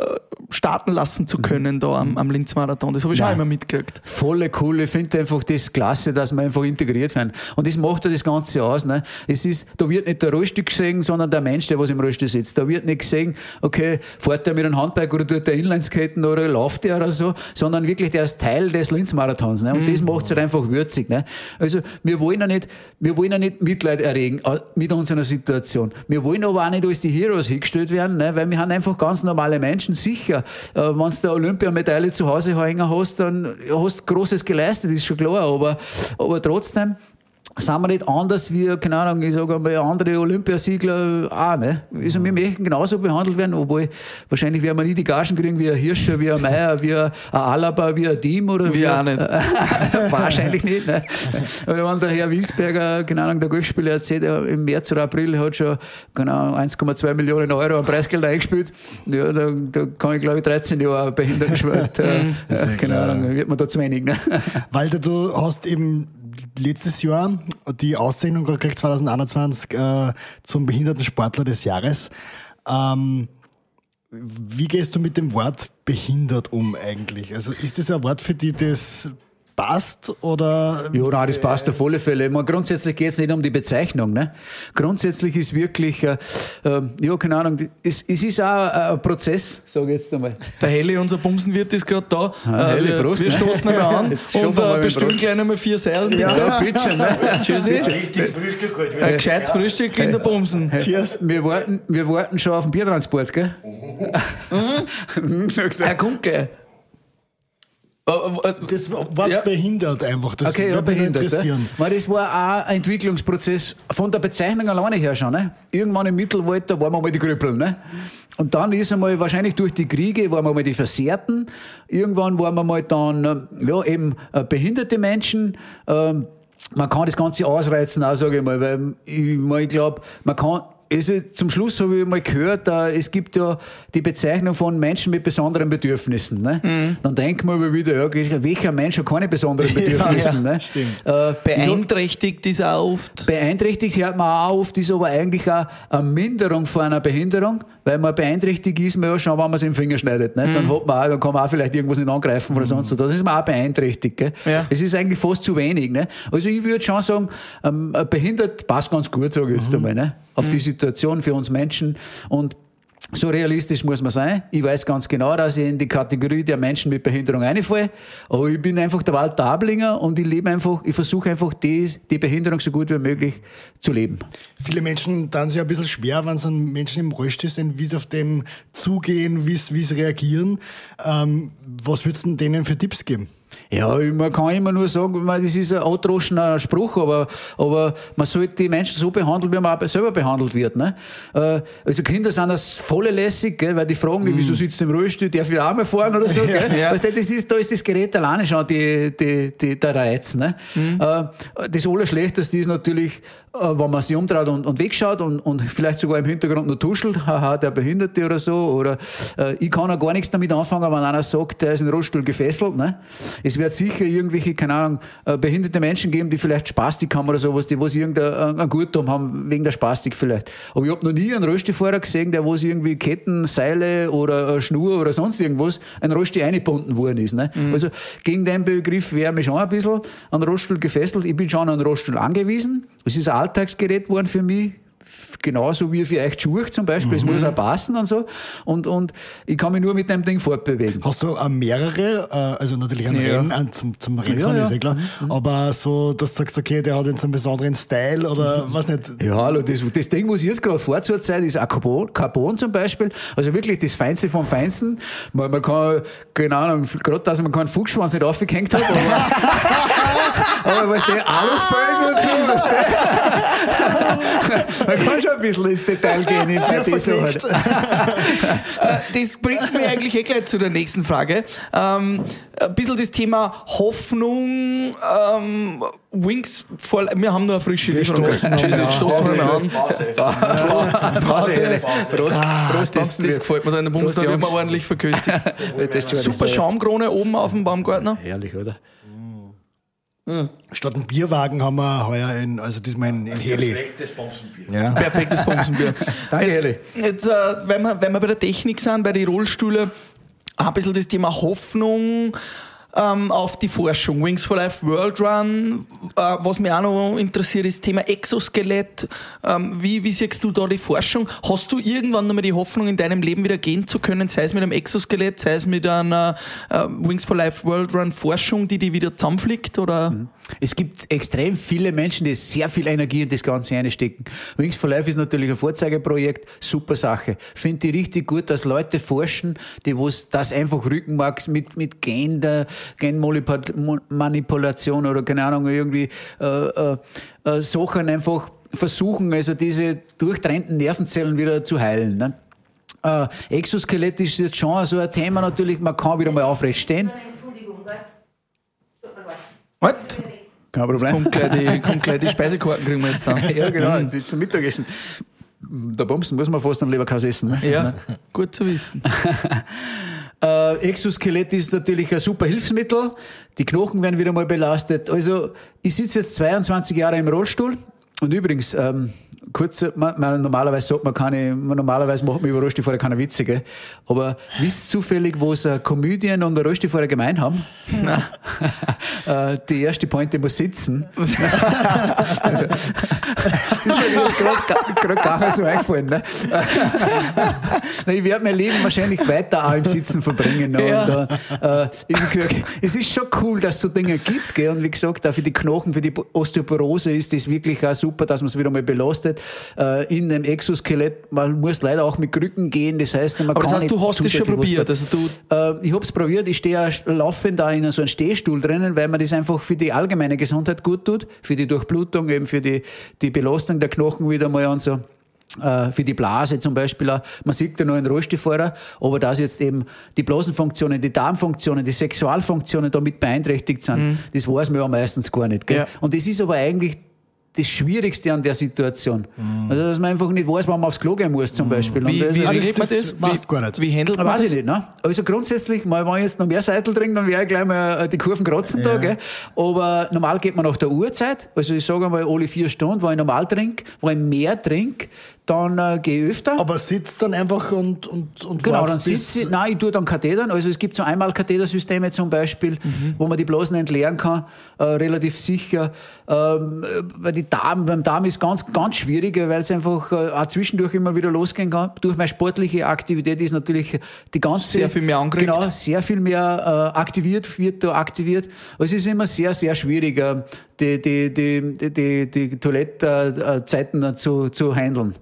starten lassen zu können da am, am Linz-Marathon. Das habe ich Nein. immer mitgekriegt. Volle cool. Ich finde einfach das klasse, dass wir einfach integriert werden. Und das macht ja das Ganze aus. Ne? Es ist, da wird nicht der Rollstuhl gesehen, sondern der Mensch, der was im Rollstuhl sitzt. Da wird nicht gesehen, okay, fährt der mit einem Handbike oder tut der Inlineskaten oder läuft der oder so, sondern wirklich der ist Teil des Linz-Marathons. Ne? Und das macht es halt einfach würzig. Ne? Also wir wollen ja nicht, wir wollen ja nicht Mitleid erregen äh, mit unserer Situation. Wir wollen aber auch nicht als die Heroes hingestellt werden, ne? weil wir haben einfach ganz normale Menschen. Sicher, äh, wenn du eine Olympiamedaille zu Hause hängen hast, dann hast du Großes geleistet, ist schon klar. Aber, aber trotzdem sind wir nicht anders wie, keine Ahnung, ich sage mal, andere Olympiasiegler auch. Ne? Also wir möchten genauso behandelt werden, obwohl wahrscheinlich werden wir nie die Gagen kriegen wie ein Hirscher, wie ein Meier, wie ein Alaba, wie ein Team oder Wir auch nicht. Wahrscheinlich nicht. Ne? Oder wenn der Herr Wiesberger, keine Ahnung, der Golfspieler erzählt, er im März oder April hat schon genau 1,2 Millionen Euro an Preisgeld eingespielt. Ja, da, da kann ich glaube ich 13 Jahre Behindertensport. äh, äh, keine Ahnung, wird man da zu wenig. Ne? Walter, du hast eben letztes Jahr die Auszeichnung gekriegt, 2021, äh, zum Behindertensportler des Jahres. Ähm, wie gehst du mit dem Wort behindert um eigentlich? Also ist das ein Wort für dich, das passt oder Ja, nein, das passt auf alle Fälle. Ich meine, grundsätzlich geht es nicht um die Bezeichnung. Ne? Grundsätzlich ist wirklich, äh, äh, ja, keine Ahnung, es, es ist auch ein Prozess, sage ich jetzt einmal. Der Heli, unser Bumsenwirt, ist gerade da. Ah, Äh, Heli, wir, Prost, wir ne? stoßen einmal an und äh, mit bestimmen gleich nochmal vier Seilen. Ja, bitte. Ne? Tschüssi. Richtig Frühstück halt. Ein gescheites Frühstück in der Bumsen. Cheers. Wir warten, wir warten schon auf den Biertransport, gell? Mhm. Sagt er. Er kommt gleich. Äh, äh, Das Wort Ja. behindert einfach, das Okay, ja, würde mich behindert. interessieren. Ne? Weil das war auch ein Entwicklungsprozess von der Bezeichnung alleine her schon. Ne? Irgendwann im Mittelalter waren wir mal die Krüppel. Ne? Und dann ist einmal wahrscheinlich durch die Kriege waren wir mal die Versehrten. Irgendwann waren wir mal dann äh, ja, eben äh, behinderte Menschen. Ähm, man kann das Ganze ausreizen, auch, sage ich mal, weil ich, ich glaube, man kann also zum Schluss habe ich mal gehört, äh, es gibt ja die Bezeichnung von Menschen mit besonderen Bedürfnissen. Ne? Mhm. Dann denken wir aber wieder, ja, welcher Mensch hat keine besonderen Bedürfnisse? ja, ne? stimmt. Äh, beeinträchtigt ist auch oft. Beeinträchtigt hört man auch oft, ist aber eigentlich auch eine Minderung von einer Behinderung, weil man beeinträchtigt ist man ja schon, wenn man sich den Finger schneidet. Ne? Mhm. Dann, hat man auch, dann kann man auch vielleicht irgendwas nicht angreifen oder sonst was. Das ist man auch beeinträchtigt. Ja. Es ist eigentlich fast zu wenig. Ne? Also ich würde schon sagen, ähm, behindert passt ganz gut, sage ich jetzt einmal, ne? Auf die Situation für uns Menschen. Und so realistisch muss man sein. Ich weiß ganz genau, dass ich in die Kategorie der Menschen mit Behinderung einfalle. Aber ich bin einfach der Walter Ablinger und ich lebe einfach, ich versuche einfach die, die Behinderung so gut wie möglich zu leben. Viele Menschen tun sich ein bisschen schwer, wenn es an Menschen im Rollstuhl sind, wie sie auf den zugehen, wie sie wie sie reagieren. Ähm, was würdest du denen für Tipps geben? Ja, man kann immer nur sagen, das ist ein outdroschener Spruch, aber, aber man sollte die Menschen so behandeln, wie man auch selber behandelt wird. Ne? Äh, Also Kinder sind das volle lässig, gell, weil die fragen mich, wieso sitzt du im Rollstuhl, darf ich auch mal fahren oder so. Gell? Ja. Weißt du, das ist, da ist das Gerät alleine schon die, die, die, der Reiz. Ne? Äh, Das Allerschlechteste ist natürlich, äh, wenn man sich umdreht und, und wegschaut und, und vielleicht sogar im Hintergrund noch tuschelt, haha, der Behinderte oder so. Oder ich kann auch gar nichts damit anfangen, wenn einer sagt, der ist in den Rollstuhl gefesselt. Ne? Es wird sicher irgendwelche, keine Ahnung, äh, behinderte Menschen geben, die vielleicht Spastik haben oder sowas, die was irgendein Gutum haben, wegen der Spastik vielleicht. Aber ich habe noch nie einen Röstefahrer gesehen, der was irgendwie Ketten, Seile oder äh, Schnur oder sonst irgendwas ein Rösti eingebunden worden ist. Ne? Mhm. Also gegen den Begriff wäre mich schon ein bisschen an Rollstuhl gefesselt. Ich bin schon an Rollstuhl angewiesen. Es ist ein Alltagsgerät geworden für mich genauso wie für euch Schuhe zum Beispiel. Es mhm. muss auch passen und so. Und, und ich kann mich nur mit dem Ding fortbewegen. Hast du auch mehrere, äh, also natürlich ein ja. Rennen, zum, zum Rennfahren ja, ja. ist eh klar, mhm. aber so, dass du sagst, okay, der hat jetzt einen besonderen Style oder was nicht? Ja, hallo, das, das Ding, was ich jetzt gerade vor zur Zeit, ist auch Carbon, Carbon zum Beispiel. Also wirklich das Feinste vom Feinsten. Man, man kann, keine Ahnung, gerade dass man keinen Fuchsschwanz nicht aufgehängt hat, aber, aber was der Alufelgen und so, der man kann schon ein bisschen ins Detail gehen in der Person. das bringt mich eigentlich eh gleich zu der nächsten Frage. Ähm, ein bisschen das Thema Hoffnung, ähm, Wings, vor, wir haben nur eine frische Lieferung. Ja. stoßen wir mal an. Prost. Prost. Prost. Ah, Prost. Das, das gefällt mir da in der Bums, da wird man ordentlich verköstigt. Super Schaumkrone oben auf dem Baumgartner. Herrlich, oder? Mhm. Statt einem Bierwagen haben wir heuer ein, also diesmal ein, ein Heli. Perfektes Bomsenbier. Ja. Perfektes Bomsenbier. Danke, jetzt, Heli. Jetzt, äh, wenn, wir, wenn wir bei der Technik sind, bei den Rollstühlen, ein bisschen das Thema Hoffnung ähm, auf die Forschung. Wings for Life World Run. Äh, was mich auch noch interessiert, ist das Thema Exoskelett. Ähm, wie, wie siehst du da die Forschung? Hast du irgendwann noch mal die Hoffnung, in deinem Leben wieder gehen zu können, sei es mit einem Exoskelett, sei es mit einer äh, Wings for Life World Run Forschung, die die wieder zusammenfliegt? Oder? Mhm. Es gibt extrem viele Menschen, die sehr viel Energie in das Ganze einstecken. Wings for Life ist natürlich ein Vorzeigeprojekt, super Sache. Finde ich richtig gut, dass Leute forschen, die was das einfach Rückenmark mit, mit Gen der, Genmanipulation oder keine Ahnung, irgendwie äh, äh, äh, Sachen einfach versuchen, also diese durchtrennten Nervenzellen wieder zu heilen. Ne? Äh, Exoskelett ist jetzt schon so ein Thema natürlich, man kann wieder mal aufrecht stehen. Entschuldigung, Was? Kein Problem. Kommt gleich, die, kommt gleich die Speisekarten kriegen wir jetzt dann. ja, genau, mhm. zum Mittagessen. Da Bumsen muss man fast am Leberkäse essen. Ne? Ja, gut zu wissen. Äh, Exoskelett ist natürlich ein super Hilfsmittel. Die Knochen werden wieder mal belastet. Also, ich sitze jetzt 22 Jahre im Rollstuhl. Und übrigens, ähm, kurz, man, man, normalerweise sagt man keine, man, normalerweise macht man über Rollstuhlfahrer keine Witze, gell? Aber wisst zufällig, was ein Comedian und ein Rollstuhlfahrer gemein haben? Nein. Äh, die erste Pointe muss sitzen. also, ist mir jetzt gerade gar nicht so eingefallen. Ne? ich werde mein Leben wahrscheinlich weiter auch im Sitzen verbringen. Ne? Ja. Und, äh, gesagt, es ist schon cool, dass es so Dinge gibt. Gell? Und wie gesagt, auch für die Knochen, für die Osteoporose ist das wirklich auch super, dass man es wieder mal belastet äh, in dem Exoskelett. Man muss leider auch mit Krücken gehen. Das heißt, man Aber das heißt, du hast das schon probiert? Also du äh, ich habe es probiert. Ich stehe laufend da in so einem Stehstuhl drinnen, weil man das einfach für die allgemeine Gesundheit gut tut, für die Durchblutung, eben für die, die Belastung der Knochen wieder mal und so äh, für die Blase zum Beispiel. Man sieht ja nur einen Rollstuhlfahrer, aber dass jetzt eben die Blasenfunktionen, die Darmfunktionen, die Sexualfunktionen damit beeinträchtigt sind, mhm. das weiß man ja meistens gar nicht. Gell? Ja. Und das ist aber eigentlich das Schwierigste an der Situation. Mm. Also, dass man einfach nicht weiß, wann man aufs Klo gehen muss, zum mhm. Beispiel. Wie, wie regelt man das? Wie, gar nicht. Wie handelt man weiß ich nicht, ne? Also grundsätzlich, mal, wenn ich jetzt noch mehr Seitel trinke, dann werde ich gleich mal äh, die Kurven kratzen ja. da, gell? Aber normal geht man nach der Uhrzeit. Also ich sage mal, alle vier Stunden, wo ich normal trinke, wo ich mehr trinke, dann äh, gehe ich öfter. Aber sitzt dann einfach und und und Genau, dann sitze ich, nein, ich tue dann Kathetern. Also es gibt so einmal Kathetersysteme zum Beispiel, mhm. wo man die Blasen entleeren kann, äh, relativ sicher. Ähm, weil die Darm, beim Darm ist ganz, ganz schwierig, weil es einfach äh, auch zwischendurch immer wieder losgehen kann. Durch meine sportliche Aktivität ist natürlich die ganze... Sehr viel mehr angeregt. Genau, sehr viel mehr äh, aktiviert, wird da aktiviert. Also es ist immer sehr, sehr schwierig, äh, die, die, die, die, die Toilettenzeiten zu, zu handeln.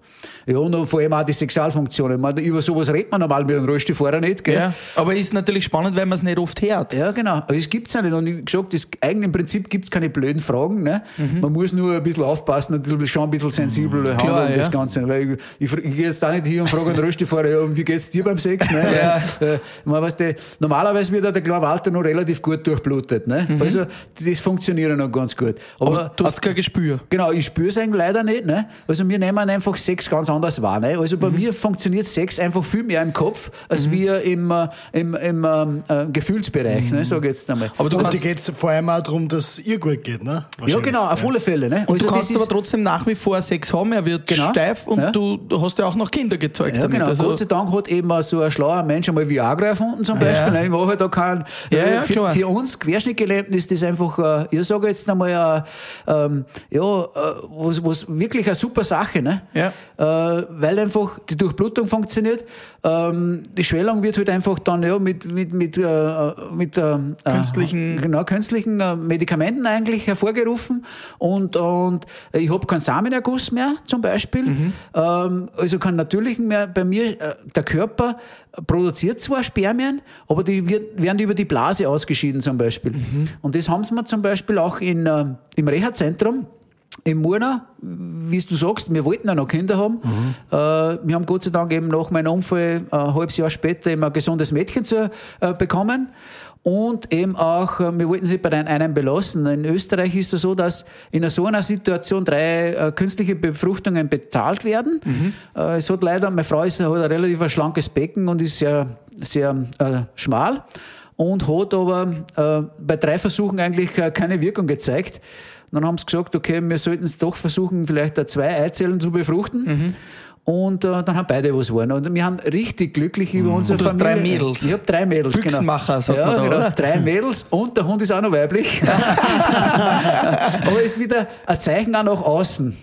Ja, und vor allem auch die Sexualfunktionen. Man, über sowas redet man normal mit einem Rollstuhlfahrer nicht. Gell? Ja, aber ist natürlich spannend, weil man es nicht oft hört. Ja, genau. Aber es gibt es ja nicht. Und ich gesagt, das, eigentlich im Prinzip gibt es keine blöden Fragen. Ne? Mhm. Man muss nur ein bisschen aufpassen, natürlich schon ein bisschen sensibel mhm. handeln, Klar, ja. das Ganze. Weil ich, ich, ich gehe jetzt da nicht hier und frage einen Rollstuhlfahrer, ja, wie geht's dir beim Sex? Ne? ja. Äh, man, weißt du, normalerweise wird der kleine Walter noch relativ gut durchblutet. Ne? Mhm. Also, das funktioniert noch ganz gut. tut. Aber du hast kein Gespür. Genau, ich spüre es eigentlich leider nicht. Ne? Also wir nehmen einfach Sex ganz anders wahr. Ne? Also bei mir funktioniert Sex einfach viel mehr im Kopf, als wir im, äh, im, im ähm, äh, Gefühlsbereich, ne? sag ich jetzt einmal. Aber du Und dir geht es vor allem auch darum, dass ihr gut geht, ne? ja, genau, auf alle Fälle. Ne? und Also du das kannst aber trotzdem nach wie vor Sex haben, er wird Genau. steif und Ja. du, hast ja auch noch Kinder gezeugt Ja, damit. genau. Also, Gott sei Dank hat eben so ein schlauer Mensch einmal Viagra erfunden zum Beispiel. Ja. Ich mache da keinen. Ja, ja, für, für uns Querschnittgelähmten ist das einfach, äh, ich sage jetzt einmal, äh, ähm, ja, äh, was, was wirklich eine super Sache, ne? Ja. Äh, weil einfach die Durchblutung funktioniert. Ähm, die Schwellung wird halt einfach dann ja mit mit mit äh, mit ähm, äh, Künstlichen- genau künstlichen äh, Medikamenten eigentlich hervorgerufen und und ich habe keinen Samenerguss mehr zum Beispiel, ähm, also keinen natürlichen mehr. Bei mir äh, der Körper produziert zwar Spermien, aber die wird, werden über die Blase ausgeschieden zum Beispiel. Und das haben sie mir zum Beispiel auch in, äh, im Reha-Zentrum in Murnau, wie du sagst, wir wollten ja noch Kinder haben. Äh, wir haben Gott sei Dank eben nach meinem Unfall äh, ein halbes Jahr später eben ein gesundes Mädchen zu äh, bekommen. Und eben auch, äh, wir wollten sie bei den einen belassen. In Österreich ist es so, dass in so einer Situation drei äh, künstliche Befruchtungen bezahlt werden. Äh, es hat leider, meine Frau ist, hat ein relativ schlankes Becken und ist sehr, sehr äh, schmal und hat aber äh, bei drei Versuchen eigentlich keine Wirkung gezeigt. Dann haben sie gesagt, okay, wir sollten es doch versuchen, vielleicht da zwei Eizellen zu befruchten. Mhm. Und äh, dann haben beide was geworden. Und wir haben richtig glücklich über unsere Mhm. Und du hast Familie. drei Mädels. Ich habe drei Mädels, Büchsenmacher, genau. sagt ja, man da, genau. oder? Drei Mädels und der Hund ist auch noch weiblich. Aber es ist wieder ein Zeichen auch nach außen.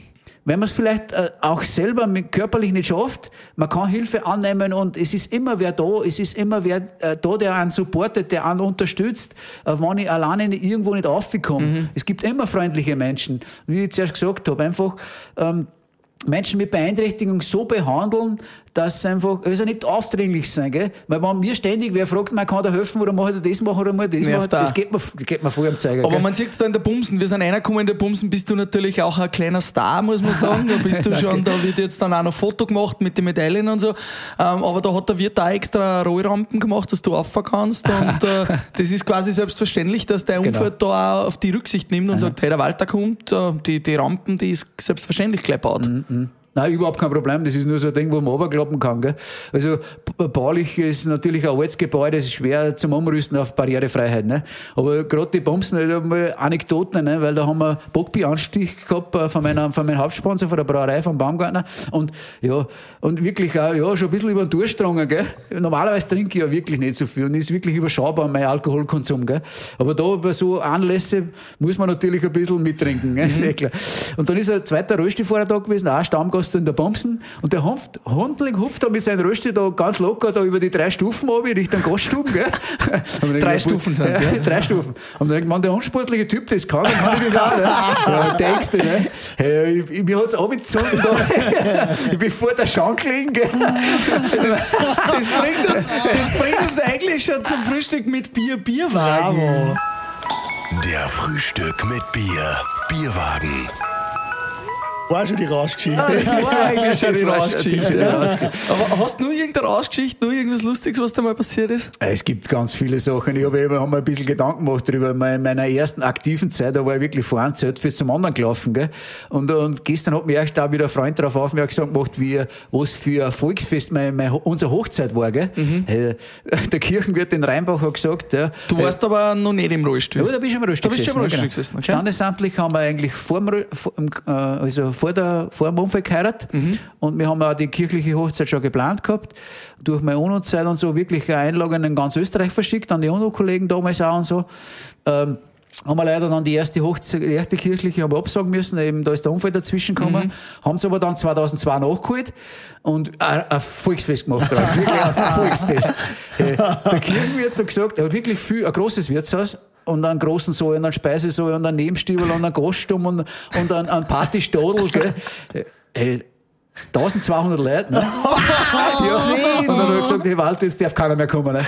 Wenn man es vielleicht äh, auch selber mit körperlich nicht schafft, man kann Hilfe annehmen und es ist immer wer da, es ist immer wer äh, da, der einen supportet, der einen unterstützt, äh, wenn ich alleine nicht, irgendwo nicht aufkomme. Mhm. Es gibt immer freundliche Menschen. Wie ich zuerst gesagt habe, einfach ähm, Menschen mit Beeinträchtigung so behandeln, dass sie einfach, also nicht aufdringlich sein, gell? Weil wenn mir ständig wer fragt, man kann da helfen oder muss ich das machen oder muss das machen, das geht mir, geht mir voll am Zeiger, Aber gell? man sieht es da in der Bumsen. Wir sind reingekommen in der Bumsen, bist du natürlich auch ein kleiner Star, muss man sagen. Da bist du schon, da wird jetzt dann auch noch Foto gemacht mit den Medaillen und so. Ähm, aber da hat der Wirt auch extra Rollrampen gemacht, dass du rauffahren kannst. Und äh, das ist quasi selbstverständlich, dass der Genau. Umfeld da auch auf die Rücksicht nimmt und sagt, hey, der Walter kommt, äh, die, die Rampen, die ist selbstverständlich gleich gebaut. Nein, überhaupt kein Problem. Das ist nur so ein Ding, wo man runterklappen kann. Gell? Also b- baulich ist natürlich ein altes Gebäude, es ist schwer zum Umrüsten auf Barrierefreiheit. Ne? Aber gerade die Bumsen, da haben wir Anekdoten, ne? weil da haben wir Bockbi-Anstich gehabt äh, von, meiner, von meinem Hauptsponsor, von der Brauerei, von Baumgartner. Und ja, und wirklich auch, ja, schon ein bisschen über den Durchstrungen. Gell? Normalerweise trinke ich ja wirklich nicht so viel und ist wirklich überschaubar, mein Alkoholkonsum. Gell? Aber da bei so Anlässe muss man natürlich ein bisschen mittrinken, gell? ist eh klar. Und dann ist ein zweiter Röstifahrer da gewesen, auch ein Stammgast in der Bumsen. Und der Humpft, Hundling hupft da mit seinem Rösti da ganz locker da über die drei Stufen runter, Richtung Gaststuben. Gell? Drei Stufen sind's, ja? Drei Stufen. Und dann man, der unsportliche Typ das kann, dann kann ich das auch. Ne? Ja, denkst du, ne? Hey, ich, ich, mir hat's abgezogen da. ich bin vor der Schank liegen. Gell? Das, das, bringt uns, das bringt uns eigentlich schon zum Frühstück mit Bier, Bierwagen. Bravo. Der Frühstück mit Bier. Bierwagen. War schon die Rauschgeschichte. Das war eigentlich schon die Rauschgeschichte. Ja. Aber hast du nur irgendeine Rauschgeschichte, nur irgendwas Lustiges, was da mal passiert ist? Es gibt ganz viele Sachen. Ich habe eben hab mir ein bisschen Gedanken gemacht darüber. In meiner ersten aktiven Zeit, da war ich wirklich von einem Zeltfest zum anderen gelaufen. Gell? Und, und gestern hat mir erst auch wieder ein Freund darauf aufmerksam gemacht, wie, was für ein Volksfest mein, mein, unsere Hochzeit war. Gell? Hey, Der Kirchenwirt in Rheinbach hat gesagt, ja, Du warst aber noch nicht im Rollstuhl. ja, da bist du im Rollstuhl Da bist du im gesessen, Rollstuhl genau. gesessen, okay. Standesamtlich haben wir eigentlich vor dem, vor, äh, also vor, der, vor dem Unfall geheiratet. Mhm. Und wir haben auch die kirchliche Hochzeit schon geplant gehabt. Durch meine UNO-Zeit und so wirklich Einladungen in ganz Österreich verschickt, an die UNO-Kollegen damals auch und so. Ähm, haben wir leider dann die erste Hochzeit, die erste kirchliche haben wir absagen müssen, eben da ist der Unfall dazwischen gekommen. Mhm. Haben sie aber dann 2002 nachgeholt und ein, ein Volksfest gemacht daraus. Wirklich ein Volksfest. Äh, der Kirchenwirt hat gesagt, er hat wirklich viel, ein großes Wirtshaus und einen großen Saal und einen Speisesaal und einen Nebenstiebel und einen Gaststumm und, und einen, einen Partystadel, gell. Äh, 1200 Leute, ne? ja. Und dann habe ich gesagt, hey Walter, jetzt darf keiner mehr kommen, ne?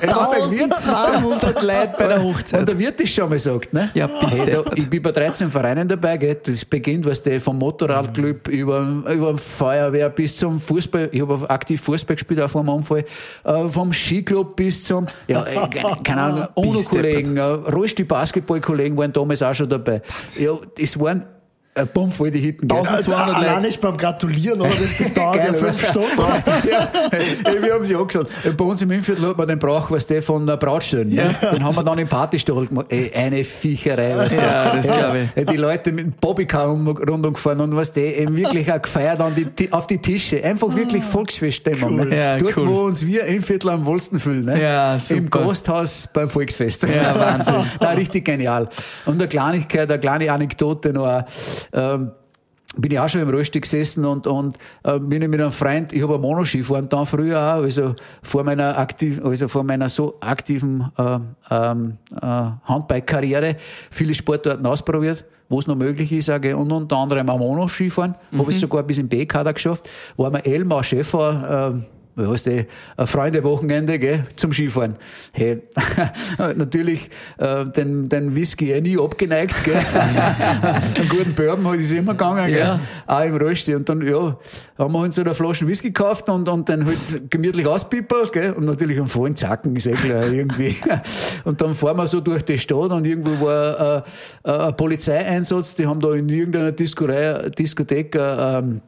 Ey, warte, der Wirt- 1200 Leute bei der und Hochzeit. der Wirt ist schon mal gesagt, ne? Ja, bist hey, da. Ich bin bei 13 Vereinen dabei, gell? Das beginnt, was der vom Motorradclub über, über Feuerwehr bis zum Fußball. Ich habe aktiv Fußball gespielt, auch vor dem Unfall. Äh, vom Skiclub bis zum, ja, äh, keine Ahnung, UNO-Kollegen, äh, Rollstuhl-Basketball-Kollegen waren damals auch schon dabei. Ja, das waren ein Bumm voll die Hitten. gell? 1200 Allein Leute. nicht beim Gratulieren, oder? Das, das dauert ja Geil, fünf oder? Stunden. ja, ey, wir haben sie angeschaut. Bei uns im Innviertel hat man den Brauch, was der von der Brautstellen. Ne? Den haben wir dann im Partystall gemacht. Ey, eine Viecherei, was Ja, das glaub ich. Die Leute mit dem Bobbycar um, rundum gefahren und was der eben wirklich auch gefeiert an die, auf die Tische. Einfach wirklich Volksfeststimmung. Ne? Ja, Dort, cool. wo uns wir im Viertel am wohlsten fühlen. Ne? Ja, Im super. Gasthaus beim Volksfest. Ja, Wahnsinn. Nein, richtig genial. Und eine Kleinigkeit, eine kleine Anekdote noch. Ähm, bin ich auch schon im Rösti gesessen und, und äh, bin ich mit einem Freund, ich habe Monoski gefahren dann früher auch, also vor meiner aktiv, also vor meiner so aktiven äh, ähm, äh, Handbike-Karriere viele Sportarten ausprobiert, wo es noch möglich ist, gell. und unter anderem auch Monoski fahren, habe ich sogar bis im B-Kader geschafft, war mir Elmar Schäfer, äh, wie heißt die, ein Freundewochenende gell, zum Skifahren. Hey, natürlich äh, den, den Whisky eh nie abgeneigt. Gell. Einen guten Bourbon hat es immer gegangen, gell. Ja. auch im Rösti. Und dann ja, haben wir uns so eine Flasche Whisky gekauft und, und dann halt gemütlich auspippelt. Gell. Und natürlich am vollen Zacken, ist eh klar, irgendwie. Und dann fahren wir so durch die Stadt und irgendwo war äh, äh, ein Polizeieinsatz, die haben da in irgendeiner Diskorei, Diskothek äh, ähm,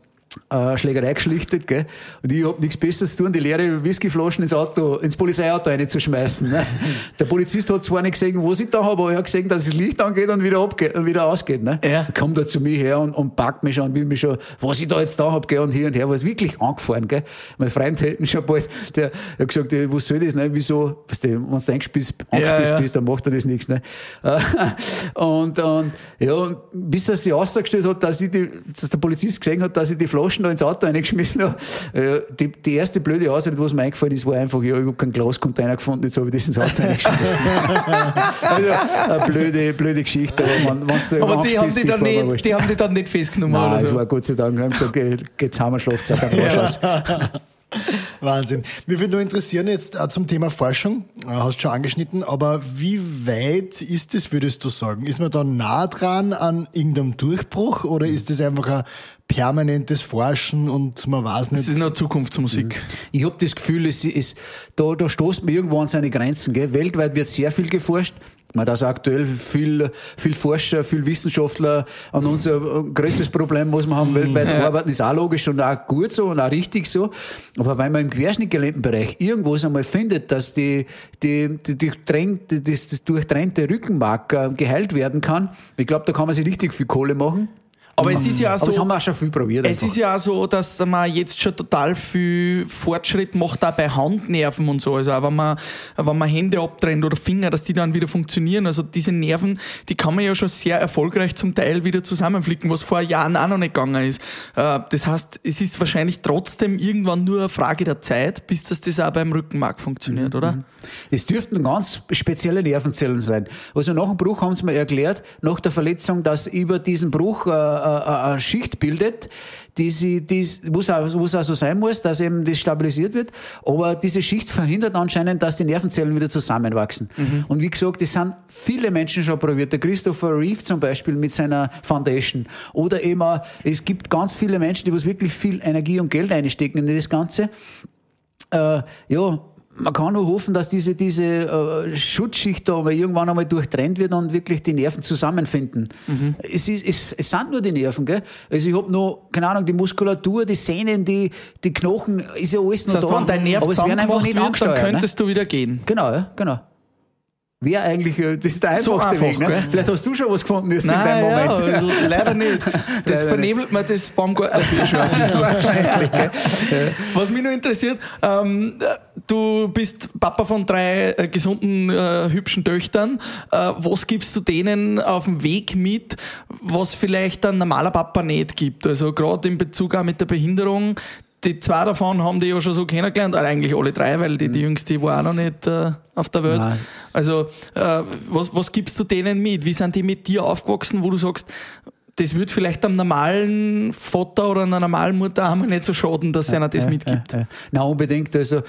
äh, Schlägerei geschlichtet, gell? Und ich hab nichts Besseres zu tun, die leere Whiskyflaschen ins Auto, ins Polizeiauto reinzuschmeißen. Ne? Der Polizist hat zwar nicht gesehen, was ich da habe, aber er hat gesehen, dass das Licht angeht und wieder abgeht, und wieder ausgeht, ne? Ja. Kommt er zu mir her und, und packt mich schon, will mich schon, was ich da jetzt da hab, gell? Und hier und her, war es wirklich angefahren, gell? Mein Freund hätten schon bald, der, hat gesagt, was soll das, ne? Wieso, was du, wenn du eingespielt, angespielt ja. bist, dann macht er das nichts, ne? Und, und, ja, und bis er sich ausgestellt hat, dass ich die, dass der Polizist gesehen hat, dass ich die Flaschen da ins Auto reingeschmissen habe. Die, die erste blöde Ausrede, was mir eingefallen ist, war einfach, ja, ich habe keinen Glascontainer gefunden, jetzt habe ich das ins Auto reingeschmissen. also, eine blöde, blöde Geschichte, aber man, Aber die haben, die, dann nicht, die haben die dann nicht festgenommen Nein, oder es so. war Gott sei Dank. Wir haben gesagt, geh, geht's heim, Schlafzeit, am Arsch aus. Wahnsinn. Mich würde nur interessieren jetzt äh, zum Thema Forschung, äh, hast schon angeschnitten, aber wie weit ist das, würdest du sagen? Ist man da nah dran an irgendeinem Durchbruch oder ist das einfach ein permanentes Forschen und man weiß nicht? Das ist noch Zukunftsmusik. Ich habe das Gefühl, es ist, da, da stoßt man irgendwo an seine Grenzen. Gell? Weltweit wird sehr viel geforscht. Man das aktuell viel, viel Forscher, viel Wissenschaftler an unser größtes Problem, was wir haben, weltweit arbeiten, ist auch logisch und auch gut so und auch richtig so. Aber wenn man im querschnittgelähmten Bereich irgendwo einmal findet, dass die, die, die, die das, das durchtrennte Rückenmark geheilt werden kann, ich glaube, da kann man sich richtig viel Kohle machen. Aber es ist ja auch Aber das so. haben wir auch schon viel probiert. Es einfach. ist ja auch so, dass man jetzt schon total viel Fortschritt macht, auch bei Handnerven und so. Also auch wenn man, wenn man Hände abtrennt oder Finger, dass die dann wieder funktionieren. Also diese Nerven, die kann man ja schon sehr erfolgreich zum Teil wieder zusammenflicken, was vor Jahren auch noch nicht gegangen ist. Äh, Das heißt, es ist wahrscheinlich trotzdem irgendwann nur eine Frage der Zeit, bis das, das auch beim Rückenmark Mhm. funktioniert, oder? Es dürften ganz spezielle Nervenzellen sein. Also nach dem Bruch haben sie mir erklärt, nach der Verletzung, dass über diesen Bruch äh, eine Schicht bildet, die sie, die, wo es auch wo es auch so sein muss, dass eben das stabilisiert wird. Aber diese Schicht verhindert anscheinend, dass die Nervenzellen wieder zusammenwachsen. Und wie gesagt, es sind viele Menschen schon probiert. Der Christopher Reeve zum Beispiel mit seiner Foundation. Oder eben auch, es gibt ganz viele Menschen, die was wirklich viel Energie und Geld einstecken in das Ganze äh, ja, man kann nur hoffen, dass diese, diese äh, Schutzschicht da irgendwann einmal durchtrennt wird und wirklich die Nerven zusammenfinden. Mhm. Es, ist, es, es sind nur die Nerven, gell? Also ich habe noch, keine Ahnung, die Muskulatur, die Sehnen, die, die Knochen, ist ja alles noch Das heißt, da. wenn dein Nerv aber es werden einfach nicht wird, dann angesteuert. Ne? könntest du wieder gehen. Genau, ja, genau. Wäre eigentlich, äh, das ist der So einfachste einfach, Weg. Ne? Vielleicht hast du schon was gefunden jetzt in Nein, deinem ja, Moment. leider nicht. Das Leider vernebelt mir das Baumgartnerbier schon wahrscheinlich. Gell? Was mich nur interessiert, ähm, du bist Papa von drei äh, gesunden, äh, hübschen Töchtern. Äh, was gibst du denen auf dem Weg mit, was vielleicht ein normaler Papa nicht gibt? Also gerade in Bezug auch mit der Behinderung. Die zwei davon haben die ja schon so kennengelernt, oder eigentlich alle drei, weil die, die jüngste war auch noch nicht äh, auf der Welt. Nein. Also, äh, was, was gibst du denen mit? Wie sind die mit dir aufgewachsen, wo du sagst, das wird vielleicht einem normalen Vater oder einer normalen Mutter einmal nicht so schaden, dass einer das mitgibt. Na, unbedingt. Also,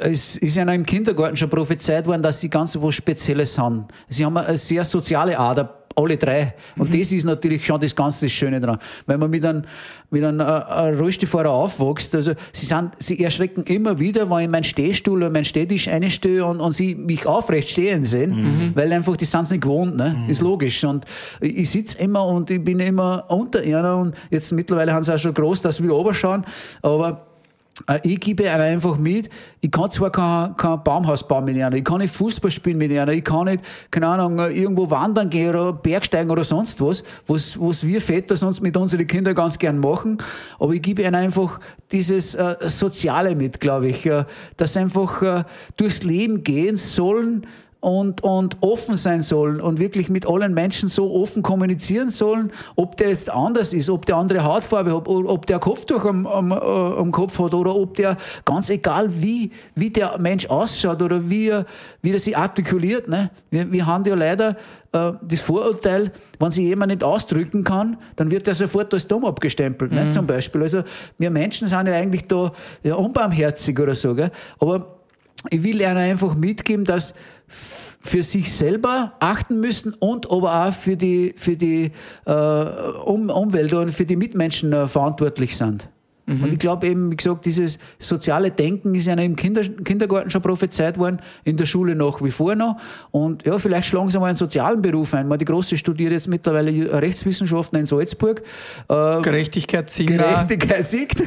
es ist ja noch im Kindergarten schon prophezeit worden, dass sie ganz was Spezielles haben. Sie haben eine sehr soziale Ader alle drei. Und mhm. das ist natürlich schon das ganz das Schöne dran. Wenn man mit einem, mit einem äh, Rollstuhlfahrer aufwächst, also sie, sind, sie erschrecken immer wieder, wenn ich meinen Stehstuhl oder meinen Stehtisch einstehe und, und sie mich aufrecht stehen sehen, mhm. weil einfach, die sind nicht gewohnt, ne? Mhm. ist logisch. Und ich sitze immer und ich bin immer unter einer und jetzt mittlerweile haben sie auch schon groß, dass sie wieder runterschauen, aber äh, ich gebe ihnen einfach mit, ich kann zwar kein, kein Baumhaus bauen mit ihnen, ich kann nicht Fußball spielen mit ihnen, ich kann nicht, keine Ahnung, irgendwo wandern gehen oder Bergsteigen oder sonst was, was, was wir Väter sonst mit unseren Kindern ganz gern machen, aber ich gebe ihnen einfach dieses äh, Soziale mit, glaube ich, äh, dass einfach äh, durchs Leben gehen sollen, und, und offen sein sollen und wirklich mit allen Menschen so offen kommunizieren sollen, ob der jetzt anders ist, ob der andere Hautfarbe hat, ob der Kopftuch am, am, äh, am Kopf hat oder ob der, ganz egal wie, wie der Mensch ausschaut oder wie er, wie er sich artikuliert. Ne? Wir, wir haben ja leider äh, das Vorurteil, wenn sich jemand nicht ausdrücken kann, dann wird er sofort als dumm abgestempelt, ne, mhm. ne, zum Beispiel. Also wir Menschen sind ja eigentlich da ja, unbarmherzig oder so, gell? aber ich will ihnen einfach mitgeben, dass für sich selber achten müssen und aber auch für die, für die äh, um Umwelt und für die Mitmenschen äh, verantwortlich sind. Mhm. Und ich glaube eben, wie gesagt, dieses soziale Denken ist ja im Kinder, Kindergarten schon prophezeit worden, in der Schule nach wie vor noch. Und ja, vielleicht schlagen sie mal einen sozialen Beruf ein. Die Große studiert jetzt mittlerweile Rechtswissenschaften in Salzburg. Äh, Gerechtigkeit siegt. Gerechtigkeit siegt.